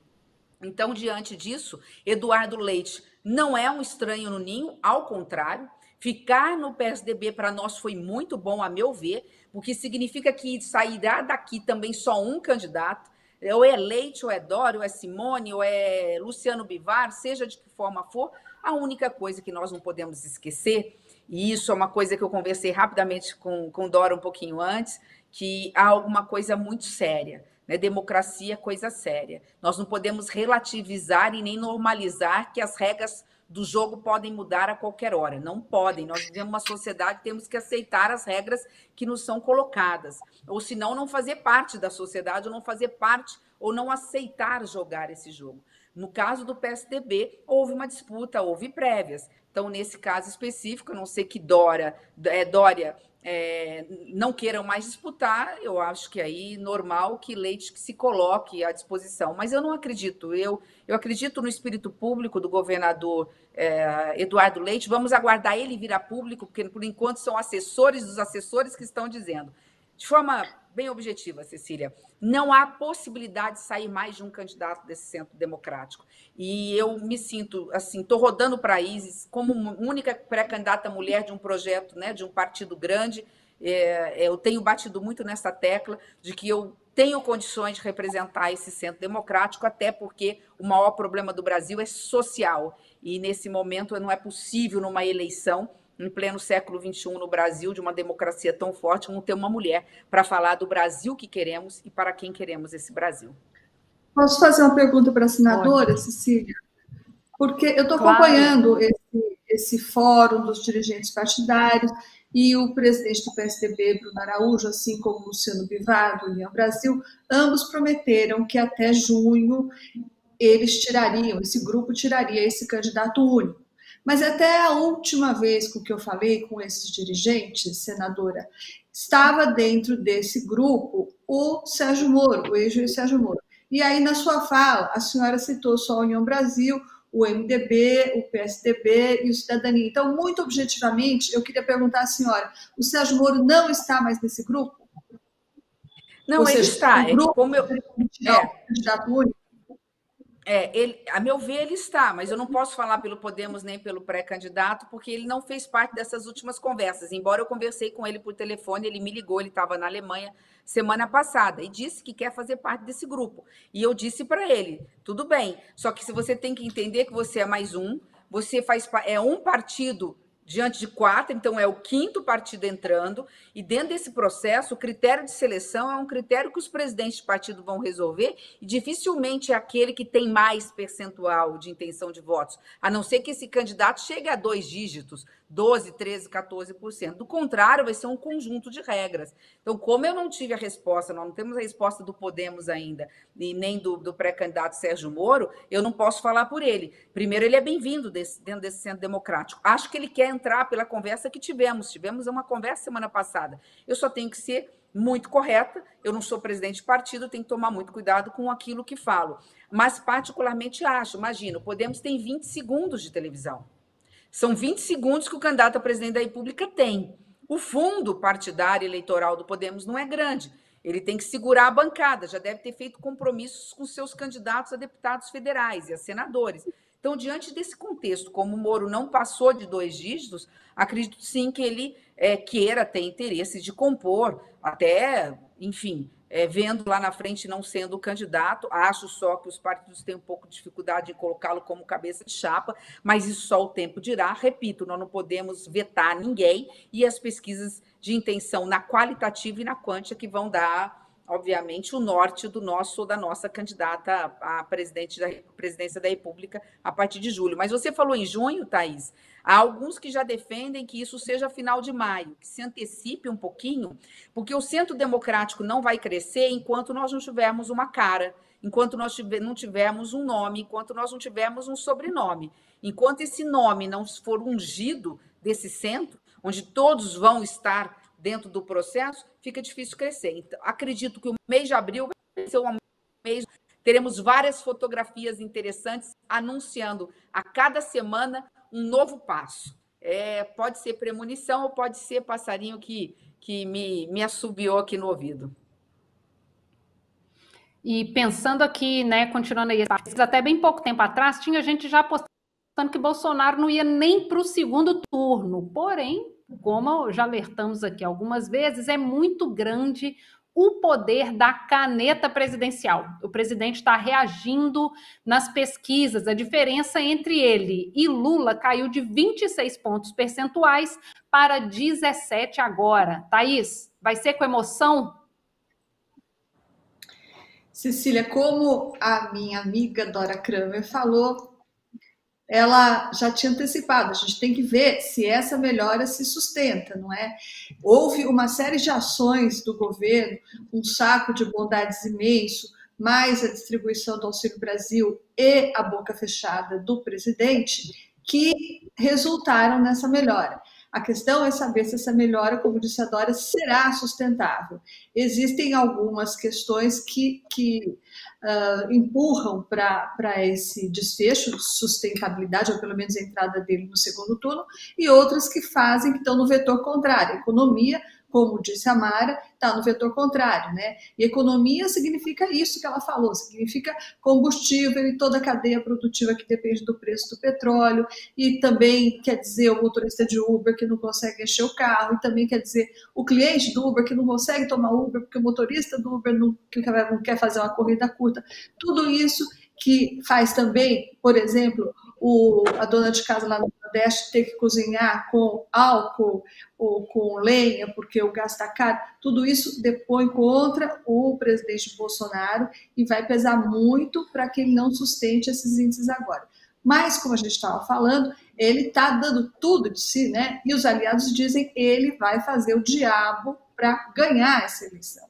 Então, diante disso, Eduardo Leite não é um estranho no ninho, ao contrário, ficar no PSDB para nós foi muito bom, a meu ver, porque significa que sairá daqui também só um candidato, ou é Leite, ou é Dória, ou é Simone, ou é Luciano Bivar, seja de que forma for, a única coisa que nós não podemos esquecer, e isso é uma coisa que eu conversei rapidamente com, com Dora um pouquinho antes, que há alguma coisa muito séria. Né? Democracia é coisa séria. Nós não podemos relativizar e nem normalizar que as regras do jogo podem mudar a qualquer hora. Não podem. Nós vivemos uma sociedade, temos que aceitar as regras que nos são colocadas. Ou senão, não fazer parte da sociedade, ou não fazer parte, ou não aceitar jogar esse jogo. No caso do PSDB, houve uma disputa, houve prévias. Então, nesse caso específico, a não sei que Dória, é, Dória é, não queiram mais disputar, eu acho que aí normal que Leite se coloque à disposição. Mas eu não acredito. Eu, eu acredito no espírito público do governador é, Eduardo Leite. Vamos aguardar ele vir a público, porque por enquanto são assessores dos assessores que estão dizendo. De forma bem objetiva, Cecília, não há possibilidade de sair mais de um candidato desse centro democrático. E eu me sinto assim, estou rodando países como única pré-candidata mulher de um projeto, né, de um partido grande. É, eu tenho batido muito nessa tecla de que eu tenho condições de representar esse centro democrático, até porque o maior problema do Brasil é social. E nesse momento não é possível, numa eleição, em pleno século XXI no Brasil, de uma democracia tão forte, não ter uma mulher para falar do Brasil que queremos e para quem queremos esse Brasil. Posso fazer uma pergunta para a senadora, Pode. Cecília? Porque eu estou claro. acompanhando esse, esse fórum dos dirigentes partidários e o presidente do PSDB, Bruno Araújo, assim como o Luciano Bivar, do União Brasil, ambos prometeram que até junho eles tirariam, esse grupo tiraria esse candidato único. Mas até a última vez com que eu falei com esses dirigentes, senadora, estava dentro desse grupo o Sérgio Moro, o ex-juiz Sérgio Moro. E aí, na sua fala, a senhora citou só a União Brasil, o MDB, o PSDB e o Cidadania. Então, muito objetivamente, eu queria perguntar à senhora: o Sérgio Moro não está mais nesse grupo? Não, Ou ele seja, está. O é grupo é como eu... é. candidato único? É, ele, a meu ver, ele está, mas eu não posso falar pelo Podemos nem pelo pré-candidato, porque ele não fez parte dessas últimas conversas. Embora eu conversei com ele por telefone, ele me ligou, ele estava na Alemanha semana passada e disse que quer fazer parte desse grupo. E eu disse para ele: tudo bem, só que se você tem que entender que você é mais um, você faz é um partido diante de quatro, então é o quinto partido entrando, e dentro desse processo, o critério de seleção é um critério que os presidentes de partido vão resolver, e dificilmente é aquele que tem mais percentual de intenção de votos, a não ser que esse candidato chegue a dois dígitos, 12, 13, 14%. Do contrário, vai ser um conjunto de regras. Então, como eu não tive a resposta, nós não temos a resposta do Podemos ainda, e nem do, do pré-candidato Sérgio Moro, eu não posso falar por ele. Primeiro, ele é bem-vindo dentro desse centro democrático. Acho que ele quer entrar pela conversa que tivemos. Tivemos uma conversa semana passada. Eu só tenho que ser muito correta. Eu não sou presidente de partido, tenho que tomar muito cuidado com aquilo que falo. Mas, particularmente, acho, imagino, Podemos tem 20 segundos de televisão. São 20 segundos que o candidato a presidente da República tem. O fundo partidário eleitoral do Podemos não é grande. Ele tem que segurar a bancada, já deve ter feito compromissos com seus candidatos a deputados federais e a senadores. Então, diante desse contexto, como o Moro não passou de dois dígitos, acredito sim que ele é, queira ter interesse de compor, até, enfim, é, vendo lá na frente não sendo o candidato. Acho só que os partidos têm um pouco de dificuldade em colocá-lo como cabeça de chapa, mas isso só o tempo dirá. Repito, nós não podemos vetar ninguém e as pesquisas de intenção na qualitativa e na quântica que vão dar obviamente, o norte do nosso da nossa candidata a presidente da presidência da República a partir de julho. Mas você falou em junho, Thaís. Há alguns que já defendem que isso seja final de maio, que se antecipe um pouquinho, porque o centro democrático não vai crescer enquanto nós não tivermos uma cara, enquanto nós não tivermos um nome, enquanto nós não tivermos um sobrenome. Enquanto esse nome não for ungido desse centro, onde todos vão estar dentro do processo, fica difícil crescer. Então, acredito que o mês de abril vai ser um mês. Teremos várias fotografias interessantes anunciando a cada semana um novo passo. É, pode ser premonição ou pode ser passarinho que, que me, me assobiou aqui no ouvido. E pensando aqui, né, continuando aí, até bem pouco tempo atrás, tinha gente já apostando que Bolsonaro não ia nem para o segundo turno. Porém, como já alertamos aqui algumas vezes, é muito grande o poder da caneta presidencial. O presidente está reagindo nas pesquisas. A diferença entre ele e Lula caiu de 26 pontos percentuais para 17 agora. Thaís, vai ser com emoção? Cecília, como a minha amiga Dora Kramer falou, ela já tinha antecipado. A gente tem que ver se essa melhora se sustenta, não é? Houve uma série de ações do governo, um saco de bondades imenso, mais a distribuição do Auxílio Brasil e a boca fechada do presidente, que resultaram nessa melhora. A questão é saber se essa melhora, como disse a Dora, será sustentável. Existem algumas questões que, que uh, empurram para esse desfecho de sustentabilidade, ou pelo menos a entrada dele no segundo turno, e outras que fazem, que estão no vetor contrário. Economia como disse a Mara, está no vetor contrário, né? E economia significa isso que ela falou, significa combustível e toda a cadeia produtiva que depende do preço do petróleo, e também quer dizer o motorista de Uber que não consegue encher o carro, e também quer dizer o cliente do Uber que não consegue tomar Uber porque o motorista do Uber não, não quer fazer uma corrida curta. Tudo isso que faz também, por exemplo, o, a dona de casa lá no Nordeste ter que cozinhar com álcool ou com lenha, porque o gás está caro, tudo isso depõe contra o presidente Bolsonaro e vai pesar muito para que ele não sustente esses índices agora. Mas, como a gente estava falando, ele está dando tudo de si, né? E os aliados dizem ele vai fazer o diabo para ganhar essa eleição.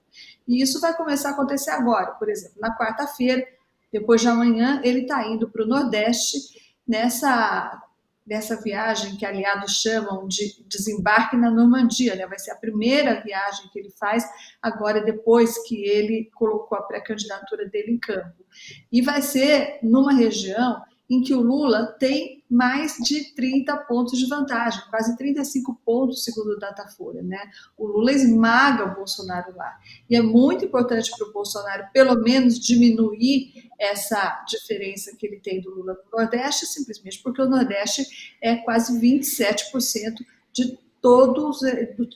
E isso vai começar a acontecer agora. Por exemplo, na quarta-feira, depois de amanhã, ele está indo para o Nordeste nessa, nessa viagem que aliados chamam de desembarque na Normandia. Né? Vai ser a primeira viagem que ele faz agora, depois que ele colocou a pré-candidatura dele em campo. E vai ser numa região em que o Lula tem mais de 30 pontos de vantagem, quase 35 pontos, segundo o Datafolha. Né? O Lula esmaga o Bolsonaro lá. E é muito importante para o Bolsonaro, pelo menos, diminuir essa diferença que ele tem do Lula no Nordeste, simplesmente porque o Nordeste é quase 27% de todos,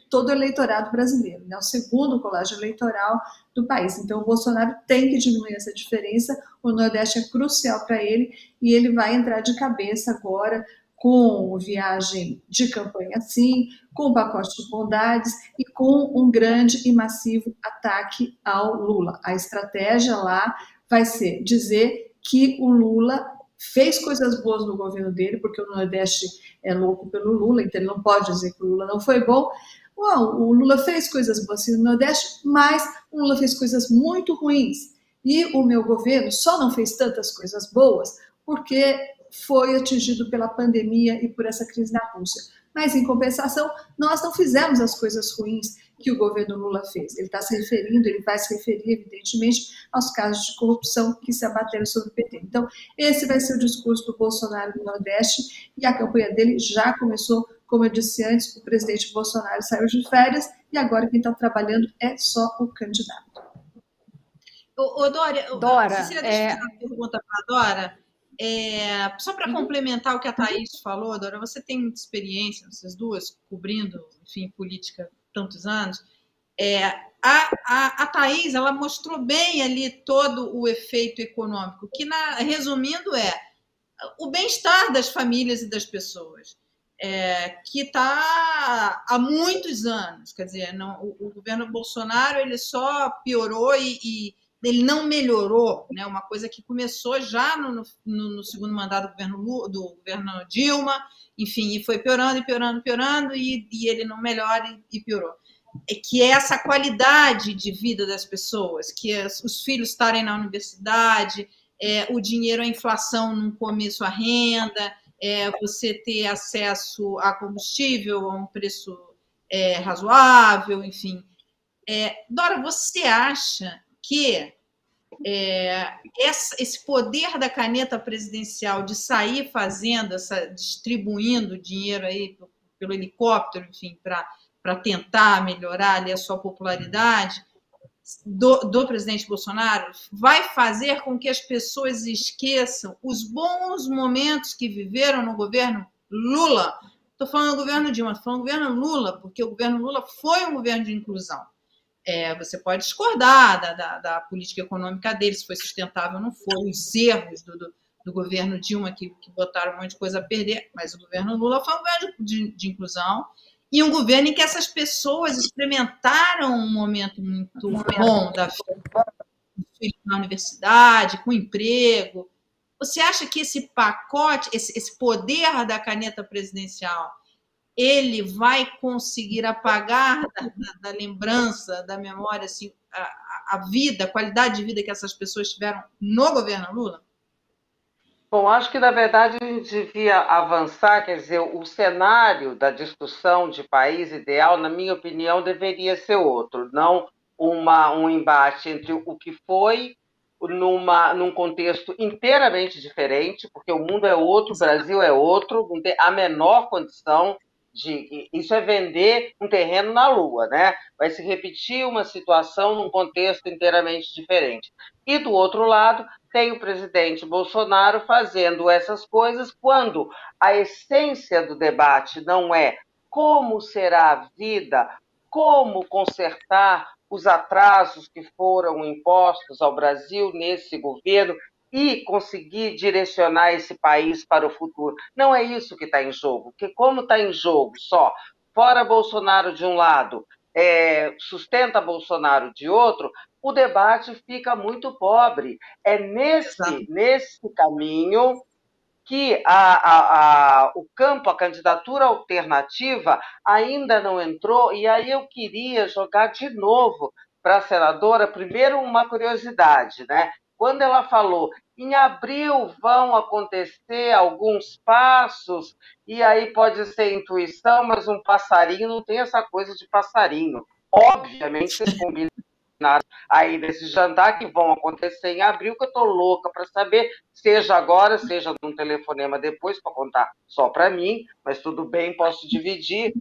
todo o eleitorado brasileiro, né? o segundo colégio eleitoral do país. Então, o Bolsonaro tem que diminuir essa diferença, o Nordeste é crucial para ele e ele vai entrar de cabeça agora com viagem de campanha, sim, com pacote de bondades e com um grande e massivo ataque ao Lula. A estratégia lá vai ser dizer que o Lula fez coisas boas no governo dele, porque o Nordeste é louco pelo Lula, então ele não pode dizer que o Lula não foi bom. Bom, o Lula fez coisas boas no Nordeste, mas o Lula fez coisas muito ruins. E o meu governo só não fez tantas coisas boas porque foi atingido pela pandemia e por essa crise na Rússia. Mas, em compensação, nós não fizemos as coisas ruins que o governo Lula fez. Ele está se referindo, ele vai se referir, evidentemente, aos casos de corrupção que se abateram sobre o PT. Então, esse vai ser o discurso do Bolsonaro no Nordeste e a campanha dele já começou, como eu disse antes, o presidente Bolsonaro saiu de férias e agora quem está trabalhando é só o candidato. Ô, ô Dória, Dora, Cecília, deixa é... eu fazer uma pergunta para a Dora. É, só para uhum. complementar o que a Thaís falou, Dora, você tem muita experiência, vocês duas, cobrindo, enfim, política tantos anos. É, a, a, a ela mostrou bem ali todo o efeito econômico, que, na, resumindo, é o bem-estar das famílias e das pessoas, é, que está há muitos anos. Quer dizer, não, o, o, governo Bolsonaro ele só piorou e, e ele não melhorou, né? Uma coisa que começou já no, no, no, segundo mandato do governo, do governo Dilma, enfim, e foi piorando e piorando, piorando, e, e ele não melhora e, e, piorou. É que é essa qualidade de vida das pessoas, que é os filhos estarem na universidade, é, o dinheiro, a inflação não come sua renda, é, você ter acesso a combustível a um preço é, razoável, enfim. É, Dora, você acha que é, esse poder da caneta presidencial de sair fazendo, essa, distribuindo dinheiro aí pelo helicóptero, enfim, para tentar melhorar ali a sua popularidade, do, do presidente Bolsonaro vai fazer com que as pessoas esqueçam os bons momentos que viveram no governo Lula. Estou falando do governo Dilma, estou falando do governo Lula, porque o governo Lula foi um governo de inclusão. É, você pode discordar da, da, da, política econômica dele, se foi sustentável ou não foi, os erros do, do, do governo Dilma que, que, botaram um monte de coisa a perder, mas o governo Lula foi um governo de, de inclusão e um governo em que essas pessoas experimentaram um momento muito bom da vida, na universidade, com emprego. Você acha que esse pacote, esse, esse poder da caneta presidencial, ele vai conseguir apagar da, da, da lembrança, da memória, assim, a, a vida, a qualidade de vida que essas pessoas tiveram no governo Lula? Bom, acho que na verdade a gente devia avançar, quer dizer, o cenário da discussão de país ideal, na minha opinião, deveria ser outro, não uma, um embate entre o que foi numa, num contexto inteiramente diferente, porque o mundo é outro, o Brasil é outro, não tem a menor condição de. Isso é vender um terreno na Lua, né? Vai se repetir uma situação num contexto inteiramente diferente. E do outro lado, tem o presidente Bolsonaro fazendo essas coisas quando a essência do debate não é como será a vida, como consertar os atrasos que foram impostos ao Brasil nesse governo e conseguir direcionar esse país para o futuro. Não é isso que está em jogo, porque como está em jogo só fora Bolsonaro de um lado, é, sustenta Bolsonaro de outro, o debate fica muito pobre. É nesse, nesse caminho que a, a, a, o campo, a candidatura alternativa ainda não entrou, e aí eu queria jogar de novo para a senadora, primeiro, uma curiosidade, né? Quando ela falou em abril vão acontecer alguns passos, e aí pode ser intuição, mas um passarinho não tem essa coisa de passarinho. Obviamente, vocês combinam aí nesse jantar que vão acontecer em abril, que eu estou louca para saber, seja agora, seja num telefonema depois, para contar só para mim, mas tudo bem, posso dividir.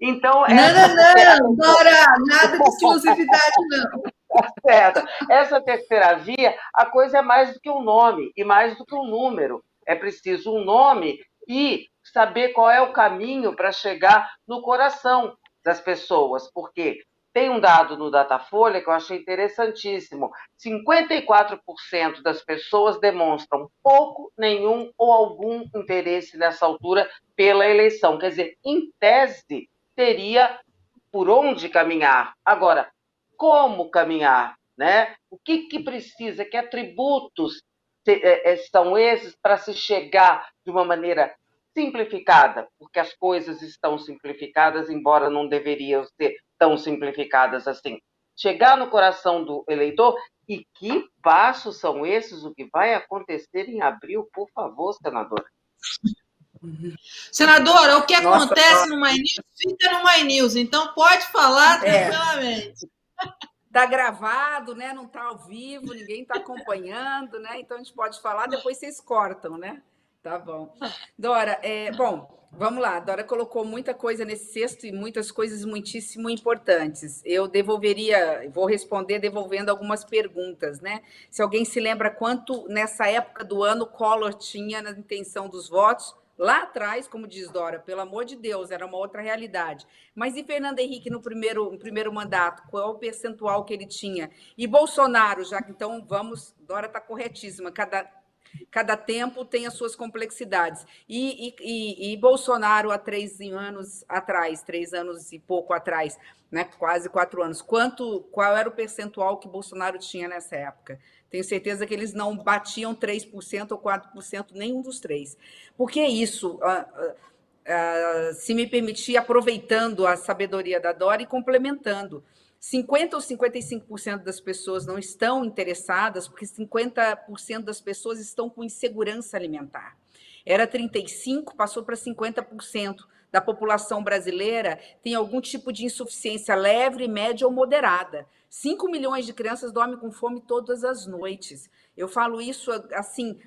Então, não, não, não, Dora, nada de <laughs> exclusividade, não. Tá certo. Essa terceira via, a coisa é mais do que um nome e mais do que um número. É preciso um nome e saber qual é o caminho para chegar no coração das pessoas, porque tem um dado no Datafolha que eu achei interessantíssimo. 54% das pessoas demonstram pouco, nenhum ou algum interesse nessa altura pela eleição. Quer dizer, em tese, teria por onde caminhar. Agora, como caminhar? Né? O que, que precisa? Que atributos é, é, são esses para se chegar de uma maneira simplificada? Porque as coisas estão simplificadas, embora não deveriam ser tão simplificadas assim. Chegar no coração do eleitor e que passos são esses? O que vai acontecer em abril, por favor, senadora? Senadora, o que Nossa, acontece no My News fica no My News, então pode falar é. tranquilamente. Está gravado, né? Não está ao vivo, ninguém está acompanhando, né? Então a gente pode falar, depois vocês cortam, né? Tá bom. Dora, é, bom, Vamos lá, Dora colocou muita coisa nesse cesto e muitas coisas muitíssimo importantes. Eu devolveria, vou responder devolvendo algumas perguntas, né? Se alguém se lembra quanto nessa época do ano Collor tinha na intenção dos votos, lá atrás, como diz Dora, pelo amor de Deus, era uma outra realidade. Mas e Fernando Henrique no primeiro, no primeiro mandato, qual o percentual que ele tinha? E Bolsonaro, já que então vamos, Dora está corretíssima, cada Cada tempo tem as suas complexidades. E, e, e, Bolsonaro, há três anos atrás, três anos e pouco atrás, né, quase quatro anos, quanto, qual era o percentual que Bolsonaro tinha nessa época? Tenho certeza que eles não batiam 3% ou 4%, nenhum dos três. Por que isso? Uh, uh, uh, se me permitir, aproveitando a sabedoria da Dora e complementando. 50 ou 55% das pessoas não estão interessadas, porque 50% das pessoas estão com insegurança alimentar. Era 35%, passou para 50% da população brasileira tem algum tipo de insuficiência leve, média ou moderada. 5 milhões de crianças dormem com fome todas as noites. Eu falo isso assim,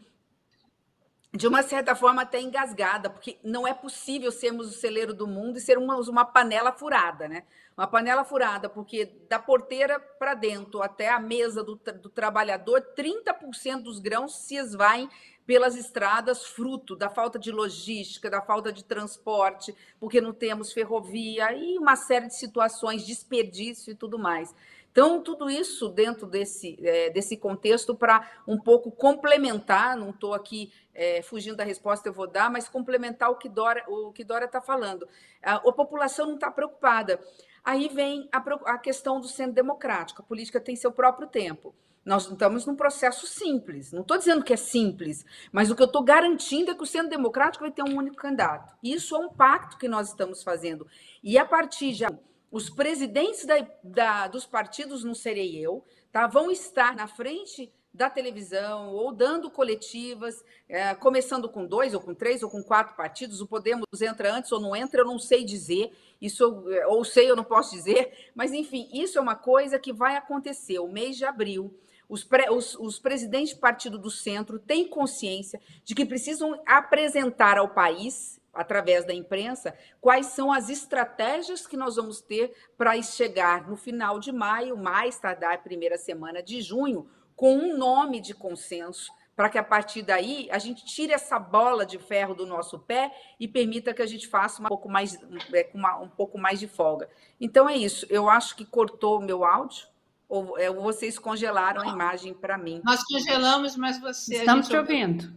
de uma certa forma até engasgada, porque não é possível sermos o celeiro do mundo e sermos uma panela furada, né? Uma panela furada, porque da porteira para dentro até a mesa do, do trabalhador, 30% dos grãos se esvaem pelas estradas, fruto da falta de logística, da falta de transporte, porque não temos ferrovia e uma série de situações, desperdício e tudo mais. Então, tudo isso dentro desse, é, desse contexto para um pouco complementar, não estou aqui é, fugindo da resposta, eu vou dar, mas complementar o que Dora o que Dora está falando. A, a, população não está preocupada. Aí vem a, a questão do centro democrático. A política tem seu próprio tempo. Nós estamos num processo simples. Não estou dizendo que é simples, mas o que eu estou garantindo é que o centro democrático vai ter um único candidato. Isso é um pacto que nós estamos fazendo. E a partir já os presidentes da, da, dos partidos, não serei eu, tá? vão estar na frente da televisão ou dando coletivas, é, começando com dois, ou com três, ou com quatro partidos. O Podemos entra antes ou não entra, eu não sei dizer. Isso, ou sei, eu não posso dizer. Mas, enfim, isso é uma coisa que vai acontecer. O mês de abril, os, pré, os, os, presidentes de partido do centro têm consciência de que precisam apresentar ao país através da imprensa, quais são as estratégias que nós vamos ter para chegar no final de maio, mais tardar primeira semana de junho, com um nome de consenso, para que a partir daí a gente tire essa bola de ferro do nosso pé e permita que a gente faça um pouco mais, é, uma, um pouco mais de folga. Então é isso. Eu acho que cortou o meu áudio. Ou, é, vocês congelaram a imagem para mim? Nós congelamos, mas você. Estamos te ouvindo.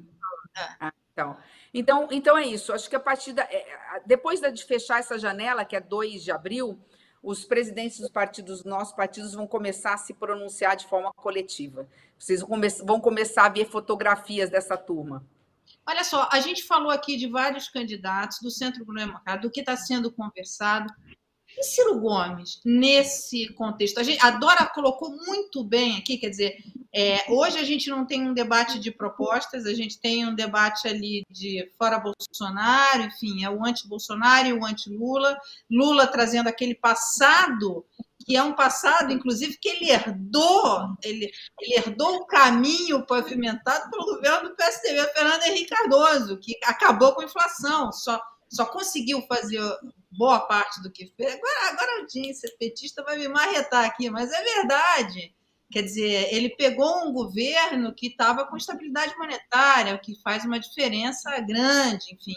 Ah, então. Então, então é isso. Acho que a partir da, é, depois de fechar essa janela, que é 2 de abril, os presidentes dos partidos, nossos partidos, vão começar a se pronunciar de forma coletiva. Vocês vão, come vão começar a ver fotografias dessa turma. Olha só, a gente falou aqui de vários candidatos do Centro Democrático, do que está sendo conversado. E Ciro Gomes, nesse contexto, a, gente, a Dora colocou muito bem aqui, quer dizer, é, hoje a gente não tem um debate de propostas, a gente tem um debate ali de fora Bolsonaro, enfim, é o anti-Bolsonaro e o anti-Lula, Lula trazendo aquele passado, que é um passado, inclusive, que ele herdou, ele, ele herdou o caminho pavimentado pelo governo do PSDB, Fernando Henrique Cardoso, que acabou com a inflação, só, só conseguiu fazer boa parte do que fez. Agora, agora a audiência petista vai me marretar aqui, mas é verdade. Quer dizer, ele pegou um governo que estava com estabilidade monetária, o que faz uma diferença grande, enfim.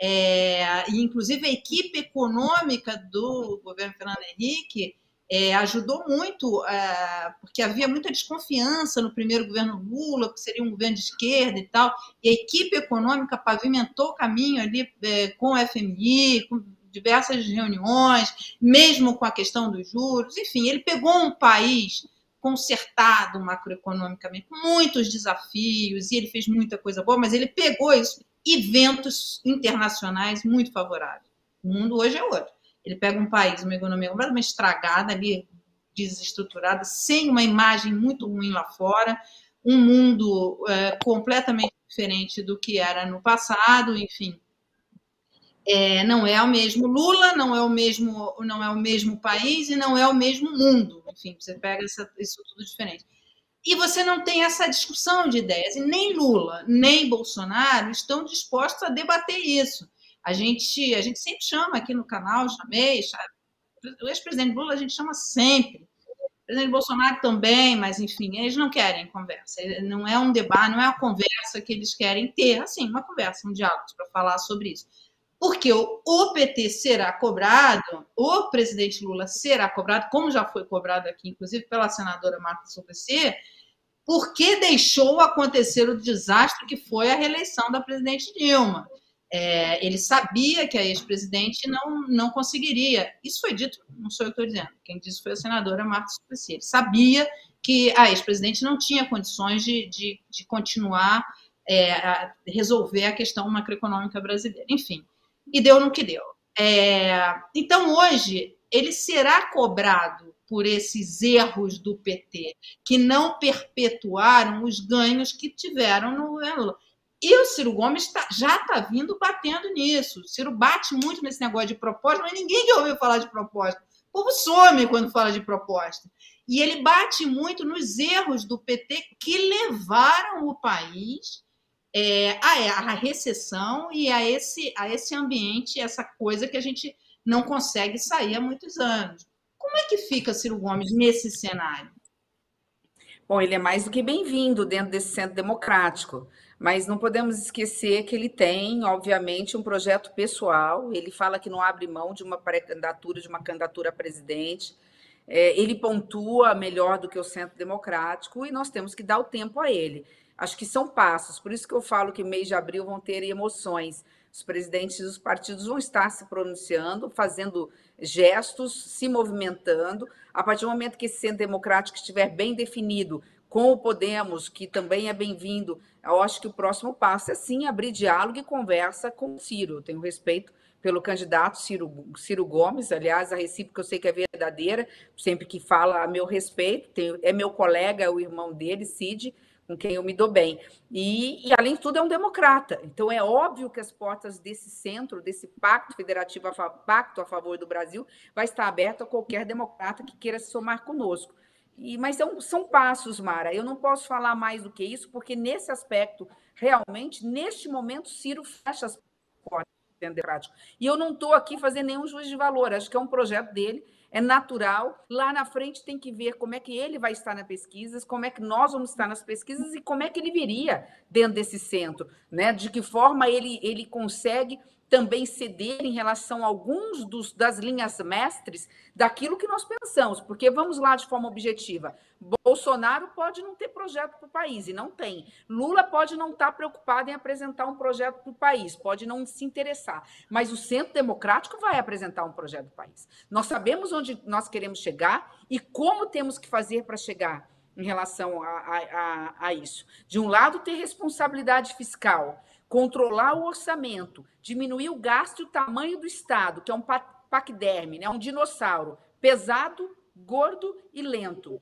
É, e, inclusive, a equipe econômica do governo Fernando Henrique é, ajudou muito, é, porque havia muita desconfiança no primeiro governo Lula, que seria um governo de esquerda e tal, e a equipe econômica pavimentou o caminho ali é, com o FMI, com diversas reuniões, mesmo com a questão dos juros, enfim, ele pegou um país consertado macroeconomicamente, muitos desafios, e ele fez muita coisa boa, mas ele pegou isso, eventos internacionais muito favoráveis. O mundo hoje é outro. Ele pega um país, uma economia completamente estragada, ali, desestruturada, sem uma imagem muito ruim lá fora, um mundo é, completamente diferente do que era no passado, enfim, é, não é o mesmo Lula, não é o mesmo, não é o mesmo país e não é o mesmo mundo. Enfim, você pega essa, isso tudo diferente. E você não tem essa discussão de ideias. E nem Lula, nem Bolsonaro estão dispostos a debater isso. A gente, a gente sempre chama aqui no canal, chamei, o ex-presidente Lula a gente chama sempre. O presidente Bolsonaro também, mas enfim, eles não querem conversa. Não é um debate, não é uma conversa que eles querem ter, assim, uma conversa, um diálogo para falar sobre isso porque o PT será cobrado, o presidente Lula será cobrado, como já foi cobrado aqui, inclusive pela senadora Marta Suplicy, porque deixou acontecer o desastre que foi a reeleição da presidente Dilma. É, ele sabia que a ex-presidente não, não conseguiria. Isso foi dito, não sou eu que estou dizendo, quem disse foi a senadora Marta Suplicy. Ele sabia que a ex-presidente não tinha condições de, de, de continuar é, a resolver a questão macroeconômica brasileira. Enfim, e deu no que deu. É, então, hoje, ele será cobrado por esses erros do PT, que não perpetuaram os ganhos que tiveram no governo E o Ciro Gomes tá, já está vindo batendo nisso. O Ciro bate muito nesse negócio de proposta, mas ninguém que ouviu falar de proposta. O povo some quando fala de proposta. E ele bate muito nos erros do PT que levaram o país é, a, a recessão e a esse, a esse ambiente, essa coisa que a gente não consegue sair há muitos anos. Como é que fica Ciro Gomes nesse cenário? Bom, ele é mais do que bem-vindo dentro desse centro democrático, mas não podemos esquecer que ele tem, obviamente, um projeto pessoal. Ele fala que não abre mão de uma pré-candidatura, de uma candidatura a presidente. É, ele pontua melhor do que o centro democrático e nós temos que dar o tempo a ele. Acho que são passos, por isso que eu falo que mês de abril vão ter emoções. Os presidentes dos partidos vão estar se pronunciando, fazendo gestos, se movimentando. A partir do momento que esse centro democrático estiver bem definido, com o Podemos, que também é bem-vindo, eu acho que o próximo passo é sim abrir diálogo e conversa com o Ciro. Eu tenho respeito pelo candidato Ciro, Ciro Gomes, aliás, a recíproca eu sei que é verdadeira, sempre que fala a meu respeito, tenho, é meu colega, é o irmão dele, Cid, com quem eu me dou bem. E, e, além de tudo, é um democrata. Então, é óbvio que as portas desse centro, desse pacto federativo, a pacto a favor do Brasil, vai estar aberto a qualquer democrata que queira se somar conosco. E, mas são, são passos, Mara. Eu não posso falar mais do que isso, porque nesse aspecto, realmente, neste momento, Ciro fecha as portas democrático. E eu não estou aqui fazendo nenhum juízo de valor, acho que é um projeto dele é natural. Lá na frente tem que ver como é que ele vai estar nas pesquisas, como é que nós vamos estar nas pesquisas e como é que ele viria dentro desse centro, né? De que forma ele, ele consegue também ceder em relação a alguns dos, das linhas mestres daquilo que nós pensamos, porque vamos lá de forma objetiva. Bolsonaro pode não ter projeto para o país, e não tem. Lula pode não estar tá preocupado em apresentar um projeto para o país, pode não se interessar, mas o Centro Democrático vai apresentar um projeto para o país. Nós sabemos onde nós queremos chegar e como temos que fazer para chegar em relação a, a, a, isso. De um lado, ter responsabilidade fiscal, controlar o orçamento, diminuir o gasto e o tamanho do Estado, que é um paquiderme, né? um dinossauro, pesado, gordo e lento.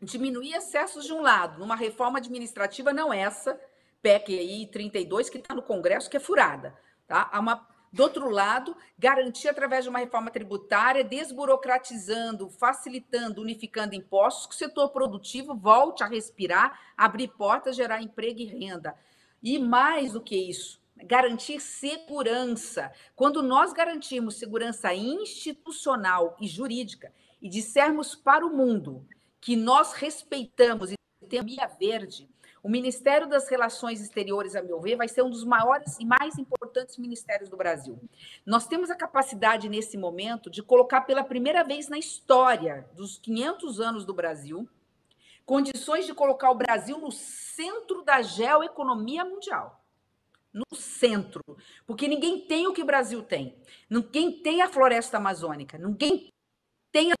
Diminuir excessos de um lado, numa reforma administrativa não essa, PEC aí 32, que está no Congresso, que é furada. Tá? Há uma, do outro lado, garantir através de uma reforma tributária, desburocratizando, facilitando, unificando impostos, que o setor produtivo volte a respirar, abrir portas, gerar emprego e renda. E mais do que isso, garantir segurança. Quando nós garantirmos segurança institucional e jurídica e dissermos para o mundo que nós respeitamos e temos via verde, o Ministério das Relações Exteriores, a meu ver, vai ser um dos maiores e mais importantes ministérios do Brasil. Nós temos a capacidade, nesse momento, de colocar pela primeira vez na história dos 500 anos do Brasil condições de colocar o Brasil no centro da geoeconomia mundial. No centro. Porque ninguém tem o que o Brasil tem. Ninguém tem a floresta amazônica. Ninguém tem a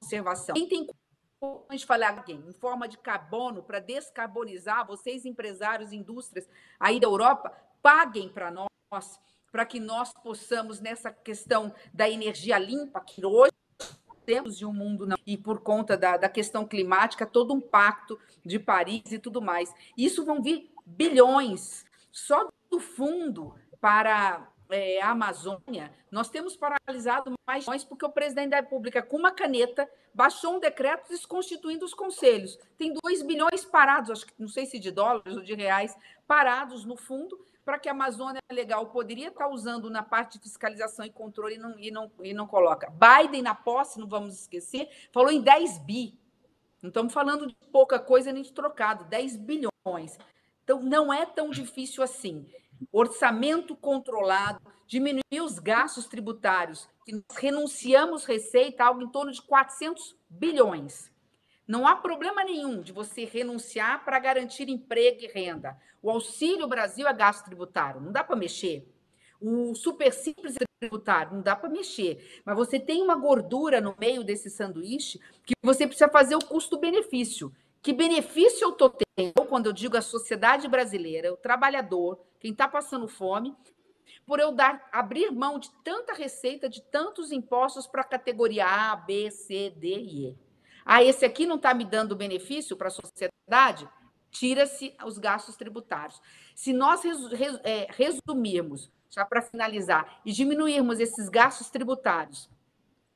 conservação. Ninguém tem de falar em forma de carbono para descarbonizar. Vocês, empresários, indústrias aí da Europa, paguem para nós, para que nós possamos, nessa questão da energia limpa, que hoje temos de um mundo não, e por conta da, da questão climática, todo um pacto de Paris e tudo mais. Isso vão vir bilhões só do fundo para é, a Amazônia. Nós temos paralisado mais bilhões porque o presidente da República, com uma caneta, baixou um decreto desconstituindo os conselhos. Tem 2 bilhões parados, acho que não sei se de dólares ou de reais, parados no fundo, para que a Amazônia Legal poderia estar usando na parte de fiscalização e controle e não, e não, e não coloca. Biden, na posse, não vamos esquecer, falou em 10 bi. Não estamos falando de pouca coisa nem de trocado, 10 bilhões. Então, não é tão difícil assim. Orçamento controlado, diminuir os gastos tributários, que nós renunciamos receita, algo em torno de 400 bilhões. Não há problema nenhum de você renunciar para garantir emprego e renda. O Auxílio Brasil é gasto tributário, não dá para mexer. O super simples é tributário, não dá para mexer. Mas você tem uma gordura no meio desse sanduíche que você precisa fazer o custo-benefício. Que benefício eu estou tendo quando eu digo a sociedade brasileira, o trabalhador, quem está passando fome, por eu dar, abrir mão de tanta receita, de tantos impostos para a categoria A, B, C, D e E. Ah, esse aqui não está me dando benefício para a sociedade? Tira-se os gastos tributários. Se nós é, resumirmos, já para finalizar, e diminuirmos esses gastos tributários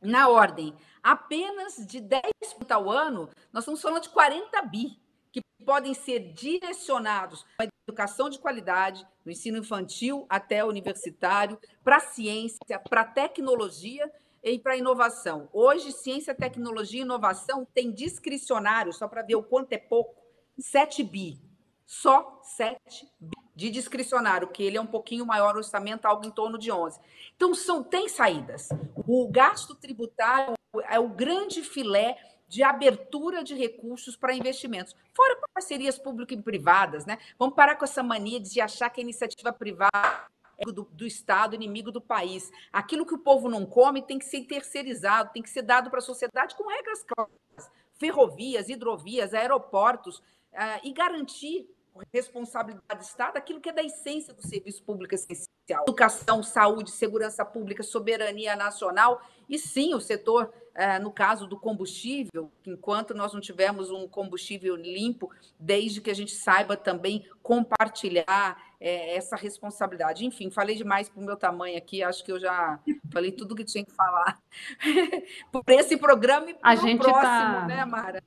na ordem apenas de 10% ao ano, nós estamos falando de 40 bi, que podem ser direcionados para educação de qualidade, do ensino infantil até universitário, para a ciência, para a tecnologia e para inovação. Hoje, ciência, tecnologia e inovação tem discricionário, só para ver o quanto é pouco, 7 bi. Só 7 bi de discricionário, que ele é um pouquinho maior orçamento, algo em torno de 11. Então, são, tem saídas. O gasto tributário é o grande filé de abertura de recursos para investimentos, fora parcerias público e privadas, né? Vamos parar com essa mania de achar que a iniciativa privada do, do Estado, inimigo do país. Aquilo que o povo não come tem que ser terceirizado, tem que ser dado para a sociedade com regras claras. Ferrovias, hidrovias, aeroportos, uh, e garantir responsabilidade do Estado aquilo que é da essência do serviço público essencial. Educação, saúde, segurança pública, soberania nacional e sim o setor, eh, no caso do combustível, enquanto nós não tivermos um combustível limpo, desde que a gente saiba também compartilhar eh, essa responsabilidade. Enfim, falei demais para o meu tamanho aqui, acho que eu já falei tudo que tinha que falar <laughs> por esse programa e para o próximo, tá... né, Mara?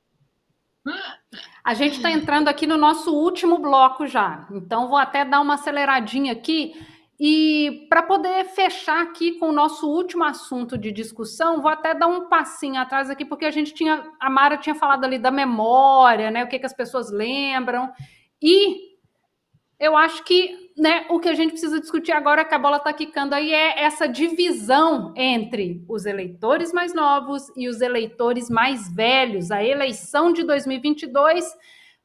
A gente está entrando aqui no nosso último bloco já, então vou até dar uma aceleradinha aqui. E para poder fechar aqui com o nosso último assunto de discussão, vou até dar um passinho atrás aqui, porque a gente tinha, a Mara tinha falado ali da memória, né? O que, que as pessoas lembram. E eu acho que né, o que a gente precisa discutir agora, que a bola está quicando aí, é essa divisão entre os eleitores mais novos e os eleitores mais velhos. A eleição de 2022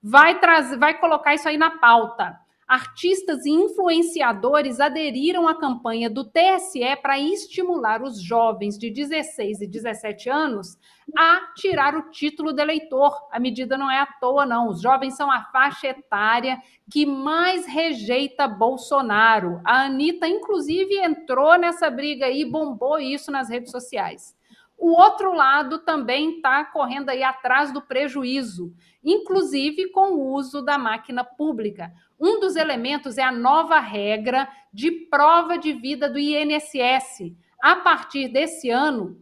vai trazer, vai colocar isso aí na pauta artistas e influenciadores aderiram à campanha do TSE para estimular os jovens de 16 e 17 anos a tirar o título de eleitor. A medida não é à toa, não. Os jovens são a faixa etária que mais rejeita Bolsonaro. A Anitta, inclusive, entrou nessa briga e bombou isso nas redes sociais. O outro lado também está correndo aí atrás do prejuízo, inclusive com o uso da máquina pública. Um dos elementos é a nova regra de prova de vida do INSS. A partir desse ano,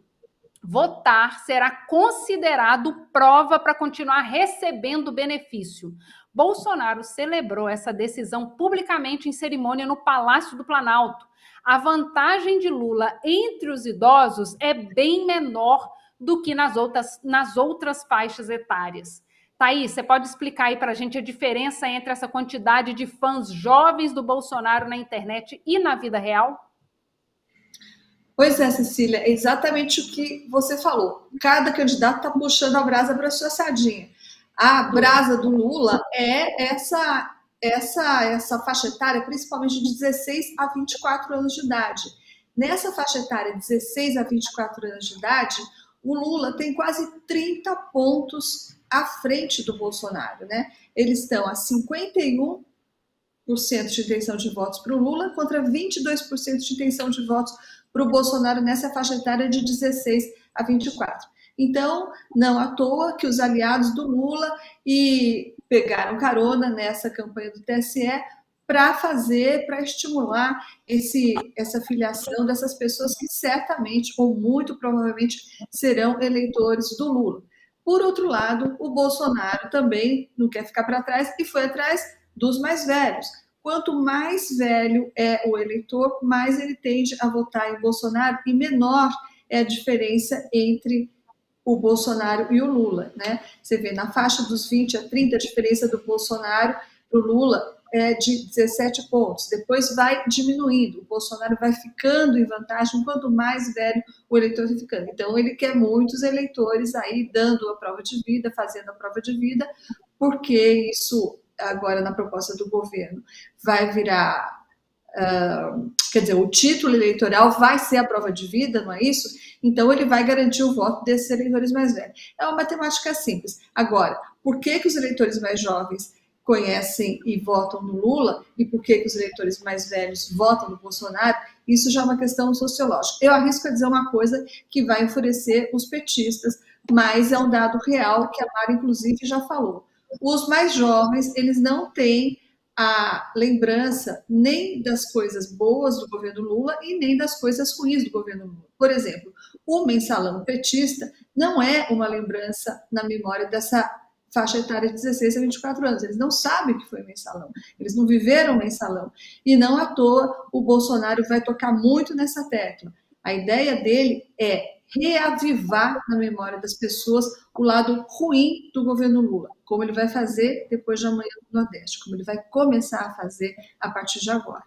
votar será considerado prova para continuar recebendo benefício. Bolsonaro celebrou essa decisão publicamente em cerimônia no Palácio do Planalto. A vantagem de Lula entre os idosos é bem menor do que nas outras, nas outras faixas etárias. Thaís, você pode explicar aí para a gente a diferença entre essa quantidade de fãs jovens do Bolsonaro na internet e na vida real? Pois é, Cecília, é exatamente o que você falou. Cada candidato está puxando a brasa para a sua sardinha. A brasa do Lula é essa, essa, essa faixa etária, principalmente de 16 a 24 anos de idade. Nessa faixa etária, 16 a 24 anos de idade, o Lula tem quase 30 pontos à frente do Bolsonaro, né? Eles estão a 51% de intenção de votos para o Lula contra 22% de intenção de votos para o Bolsonaro nessa faixa etária de 16 a 24. Então, não à toa que os aliados do Lula e pegaram carona nessa campanha do TSE para fazer, para estimular esse, essa filiação dessas pessoas que certamente ou muito provavelmente serão eleitores do Lula. Por outro lado, o Bolsonaro também não quer ficar para trás e foi atrás dos mais velhos. Quanto mais velho é o eleitor, mais ele tende a votar em Bolsonaro e menor é a diferença entre o Bolsonaro e o Lula, né? Você vê na faixa dos 20 a 30 a diferença do Bolsonaro para o Lula é de 17 pontos. Depois vai diminuindo. O Bolsonaro vai ficando em vantagem quanto mais velho o eleitor vai ficando. Então, ele quer muitos eleitores aí dando a prova de vida, fazendo a prova de vida, porque isso, agora na proposta do governo, vai virar. Uh, quer dizer, o título eleitoral vai ser a prova de vida, não é isso? Então, ele vai garantir o voto desses eleitores mais velhos. É uma matemática simples. Agora, por que, que os eleitores mais jovens conhecem e votam no Lula e por que, os eleitores mais velhos votam no Bolsonaro, isso já é uma questão sociológica. Eu arrisco a dizer uma coisa que vai enfurecer os petistas, mas é um dado real que a Mara, inclusive, já falou. Os mais jovens, eles não têm a lembrança nem das coisas boas do governo Lula e nem das coisas ruins do governo Lula. Por exemplo, o mensalão petista não é uma lembrança na memória dessa faixa etária de 16 a 24 anos. Eles não sabem que foi mensalão, eles não viveram mensalão. E não à toa o Bolsonaro vai tocar muito nessa tecla. A ideia dele é reavivar na memória das pessoas o lado ruim do governo Lula, como ele vai fazer depois de amanhã no Nordeste, como ele vai começar a fazer a partir de agora.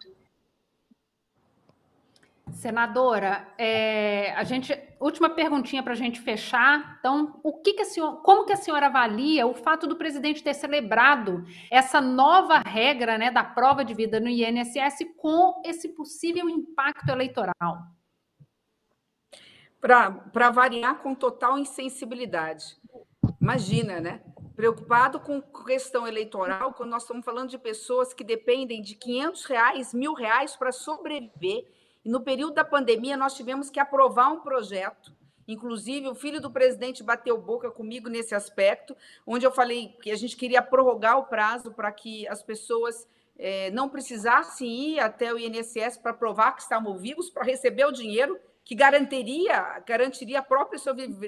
Senadora, é, a gente, última perguntinha para a gente fechar. Então, o que, que a senhora, como que a senhora avalia o fato do presidente ter celebrado essa nova regra, né, da prova de vida no INSS com esse possível impacto eleitoral? Para variar com total insensibilidade. Imagina, né? Preocupado com questão eleitoral, quando nós estamos falando de pessoas que dependem de 500 reais, mil reais para sobreviver e no período da pandemia, nós tivemos que aprovar um projeto. Inclusive, o filho do presidente bateu boca comigo nesse aspecto, onde eu falei que a gente queria prorrogar o prazo para que as pessoas é, não precisassem ir até o INSS para provar que estavam vivos, para receber o dinheiro que garantiria, garantiria a própria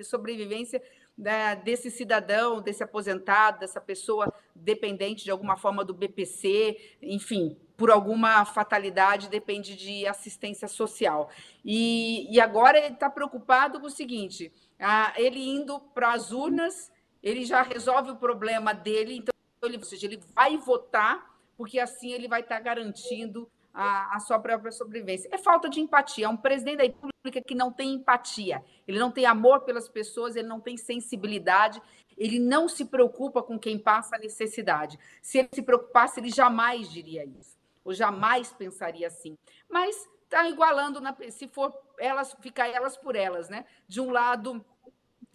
sobrevivência né, desse cidadão, desse aposentado, dessa pessoa dependente de alguma forma do BPC, enfim, por alguma fatalidade, depende de assistência social. E, e agora ele está preocupado com o seguinte: ele indo para as urnas, ele já resolve o problema dele, então ele, ou seja, ele vai votar, porque assim ele vai estar tá garantindo a, a, sua própria sobrevivência. É falta de empatia. É um presidente da República que não tem empatia. Ele não tem amor pelas pessoas, ele não tem sensibilidade, ele não se preocupa com quem passa necessidade. Se ele se preocupasse, ele jamais diria isso, ou jamais pensaria assim. Mas está igualando, na, se for elas, ficar elas por elas, né? De um lado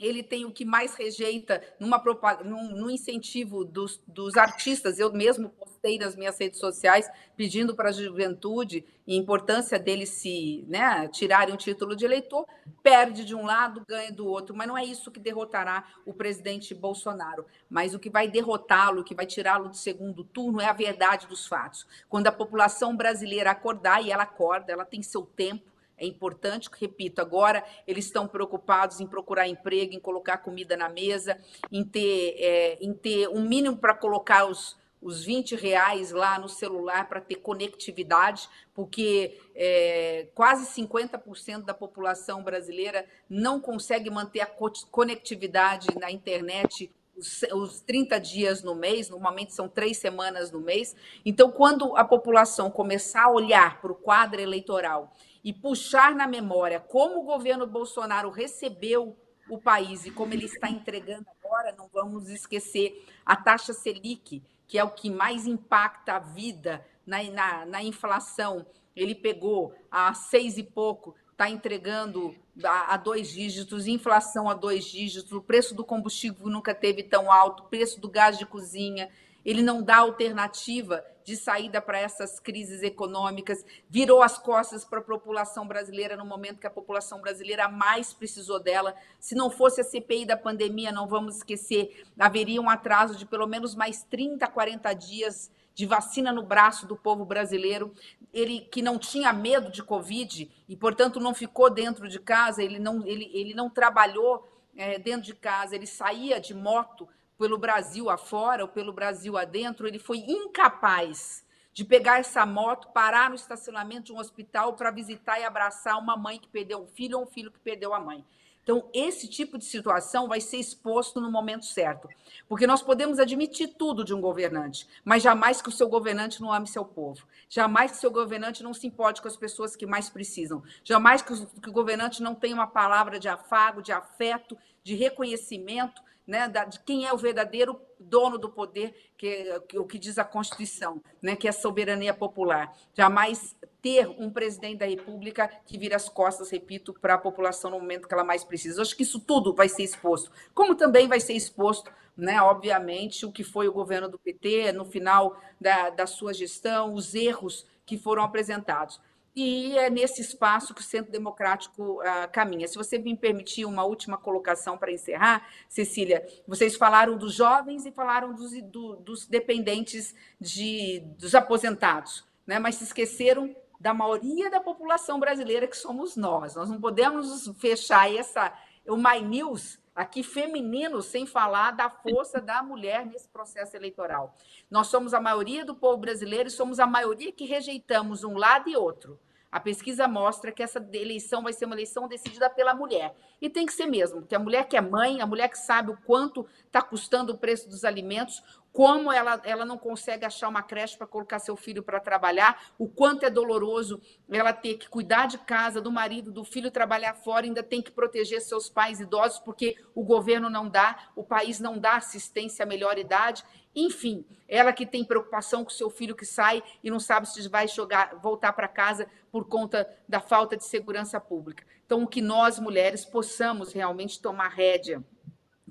ele tem o que mais rejeita numa num, num incentivo dos, dos, artistas. Eu mesmo postei nas minhas redes sociais pedindo para a juventude e importância deles se né, tirarem o título de eleitor. Perde de um lado, ganha do outro. Mas não é isso que derrotará o presidente Bolsonaro. Mas o que vai derrotá-lo, o que vai tirá-lo do segundo turno é a verdade dos fatos. Quando a população brasileira acordar, e ela acorda, ela tem seu tempo é importante, repito, agora eles estão preocupados em procurar emprego, em colocar comida na mesa, em ter, é, em ter um mínimo para colocar os, os 20 reais lá no celular para ter conectividade, porque é, quase 50% da população brasileira não consegue manter a conectividade na internet os, os 30 dias no mês, normalmente são três semanas no mês. Então, quando a população começar a olhar para o quadro eleitoral e puxar na memória como o governo Bolsonaro recebeu o país e como ele está entregando agora, não vamos esquecer a taxa Selic, que é o que mais impacta a vida na, na, na inflação. Ele pegou a seis e pouco, está entregando a, a, dois dígitos, inflação a dois dígitos, o preço do combustível nunca teve tão alto, o preço do gás de cozinha ele não dá alternativa de saída para essas crises econômicas, virou as costas para a população brasileira no momento que a população brasileira mais precisou dela. Se não fosse a CPI da pandemia, não vamos esquecer, haveria um atraso de pelo menos mais 30, 40 dias de vacina no braço do povo brasileiro, ele que não tinha medo de Covid e, portanto, não ficou dentro de casa, ele não, ele, ele não trabalhou é, dentro de casa, ele saía de moto pelo Brasil afora ou pelo Brasil adentro, ele foi incapaz de pegar essa moto, parar no estacionamento de um hospital para visitar e abraçar uma mãe que perdeu um filho ou um filho que perdeu a mãe. Então, esse tipo de situação vai ser exposto no momento certo. Porque nós podemos admitir tudo de um governante, mas jamais que o seu governante não ame seu povo. Jamais que o seu governante não se importe com as pessoas que mais precisam. Jamais que o governante não tenha uma palavra de afago, de afeto, de reconhecimento né, de quem é o verdadeiro dono do poder, que, que, o que diz a Constituição, né, que é a soberania popular. Jamais ter um presidente da República que vira as costas, repito, para a população no momento que ela mais precisa. Eu acho que isso tudo vai ser exposto, como também vai ser exposto, né, obviamente, o que foi o governo do PT no final da, da sua gestão, os erros que foram apresentados. E é nesse espaço que o Centro Democrático uh, caminha. Se você me permitir uma última colocação para encerrar, Cecília, vocês falaram dos jovens e falaram dos, do, dos dependentes de, dos aposentados, né? mas se esqueceram da maioria da população brasileira que somos nós. Nós não podemos fechar essa. O My News aqui feminino, sem falar da força da mulher nesse processo eleitoral. Nós somos a maioria do povo brasileiro e somos a maioria que rejeitamos um lado e outro. A pesquisa mostra que essa eleição vai ser uma eleição decidida pela mulher. E tem que ser mesmo, porque a mulher que é mãe, a mulher que sabe o quanto está custando o preço dos alimentos, como ela, ela não consegue achar uma creche para colocar seu filho para trabalhar, o quanto é doloroso ela ter que cuidar de casa, do marido, do filho trabalhar fora, ainda tem que proteger seus pais idosos, porque o governo não dá, o país não dá assistência à melhor idade. Enfim, ela que tem preocupação com seu filho que sai e não sabe se vai jogar, voltar para casa por conta da falta de segurança pública. Então, que nós, mulheres, possamos realmente tomar rédea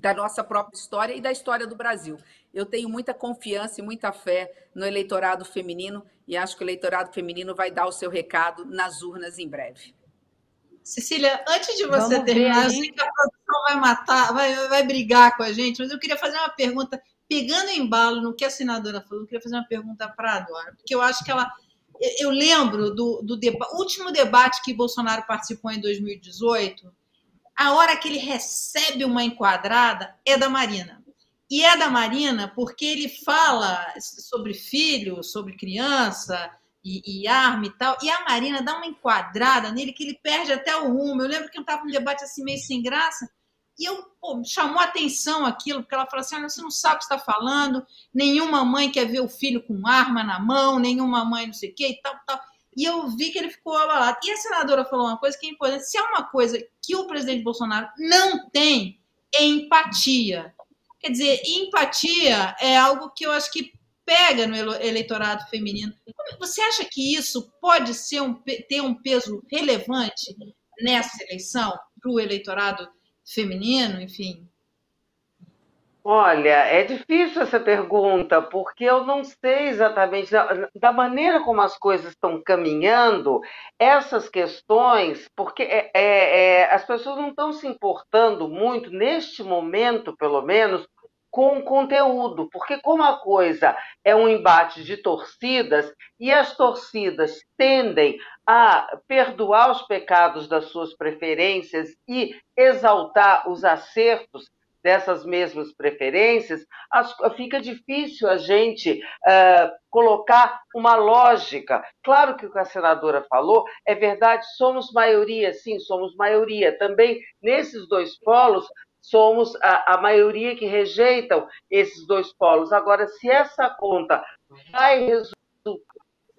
da nossa própria história e da história do Brasil. Eu tenho muita confiança e muita fé no eleitorado feminino e acho que o eleitorado feminino vai dar o seu recado nas urnas em breve. Cecília, antes de você Vamos terminar, eu sei que a produção vai matar, vai, vai brigar com a gente, mas eu queria fazer uma pergunta pegando embalo no que a senadora falou, eu queria fazer uma pergunta para a Dora, porque eu acho que ela. Eu lembro do, do deba último debate que Bolsonaro participou em 2018, a hora que ele recebe uma enquadrada é da Marina. E é da Marina porque ele fala sobre filho, sobre criança e, e, arma e tal, e a Marina dá uma enquadrada nele que ele perde até o rumo. Eu lembro que eu estava num debate assim meio sem graça, e eu, pô, chamou atenção aquilo, porque ela falou assim: Olha, você não sabe o que está falando, nenhuma mãe quer ver o filho com arma na mão, nenhuma mãe não sei o quê e tal, tal. E eu vi que ele ficou abalado. E a senadora falou uma coisa que é importante: se é uma coisa que o presidente Bolsonaro não tem, empatia. Quer dizer, empatia é algo que eu acho que pega no eleitorado feminino. Você acha que isso pode ser um, ter um peso relevante nessa eleição para o eleitorado feminino, enfim? Olha, é difícil essa pergunta, porque eu não sei exatamente, da, da maneira como as coisas estão caminhando, essas questões, porque é, é, é, as pessoas não estão se importando muito, neste momento, pelo menos, com o conteúdo, porque como a coisa é um embate de torcidas e as torcidas tendem a perdoar os pecados das suas preferências e exaltar os acertos dessas mesmas preferências, as, fica difícil a gente uh, colocar uma lógica. Claro que o que a senadora falou é verdade, somos maioria, sim, somos maioria. Também nesses dois polos, somos a, a maioria que rejeitam esses dois polos. Agora, se essa conta vai resultar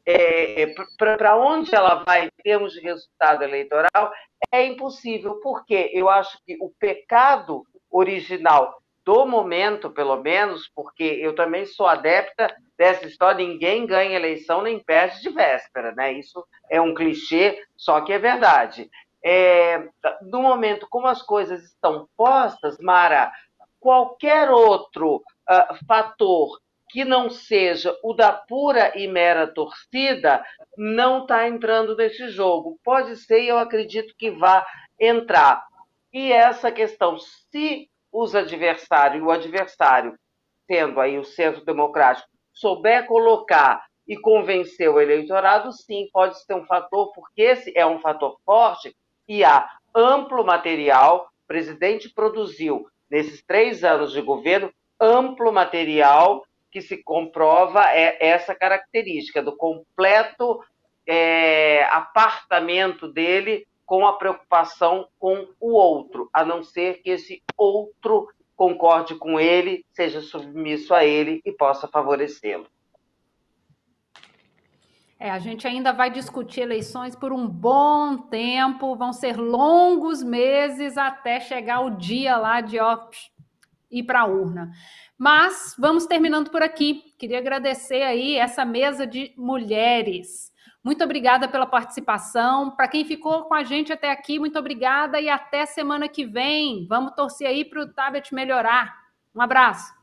é, para onde ela vai em termos de resultado eleitoral, é impossível, porque eu acho que o pecado original do momento, pelo menos, porque eu também sou adepta dessa história, ninguém ganha eleição nem perde de véspera, né? Isso é um clichê, só que é verdade. É, no momento como as coisas estão postas, Mara, qualquer outro uh, fator que não seja o da pura e mera torcida não está entrando nesse jogo. Pode ser, eu acredito que vá entrar. E essa questão, se os adversários, o adversário, sendo aí o centro democrático, souber colocar e convencer o eleitorado, sim, pode ser um fator, porque esse é um fator forte e há amplo material. O presidente produziu, nesses três anos de governo, amplo material que se comprova é essa característica do completo é, apartamento dele com a preocupação com o outro, a não ser que esse outro concorde com ele, seja submisso a ele e possa favorecê-lo. É, a gente ainda vai discutir eleições por um bom tempo, vão ser longos meses até chegar o dia lá de ó, ir para a urna. Mas vamos terminando por aqui. Queria agradecer aí essa mesa de mulheres. Muito obrigada pela participação. Para quem ficou com a gente até aqui, muito obrigada e até semana que vem. Vamos torcer aí para o tablet melhorar. Um abraço.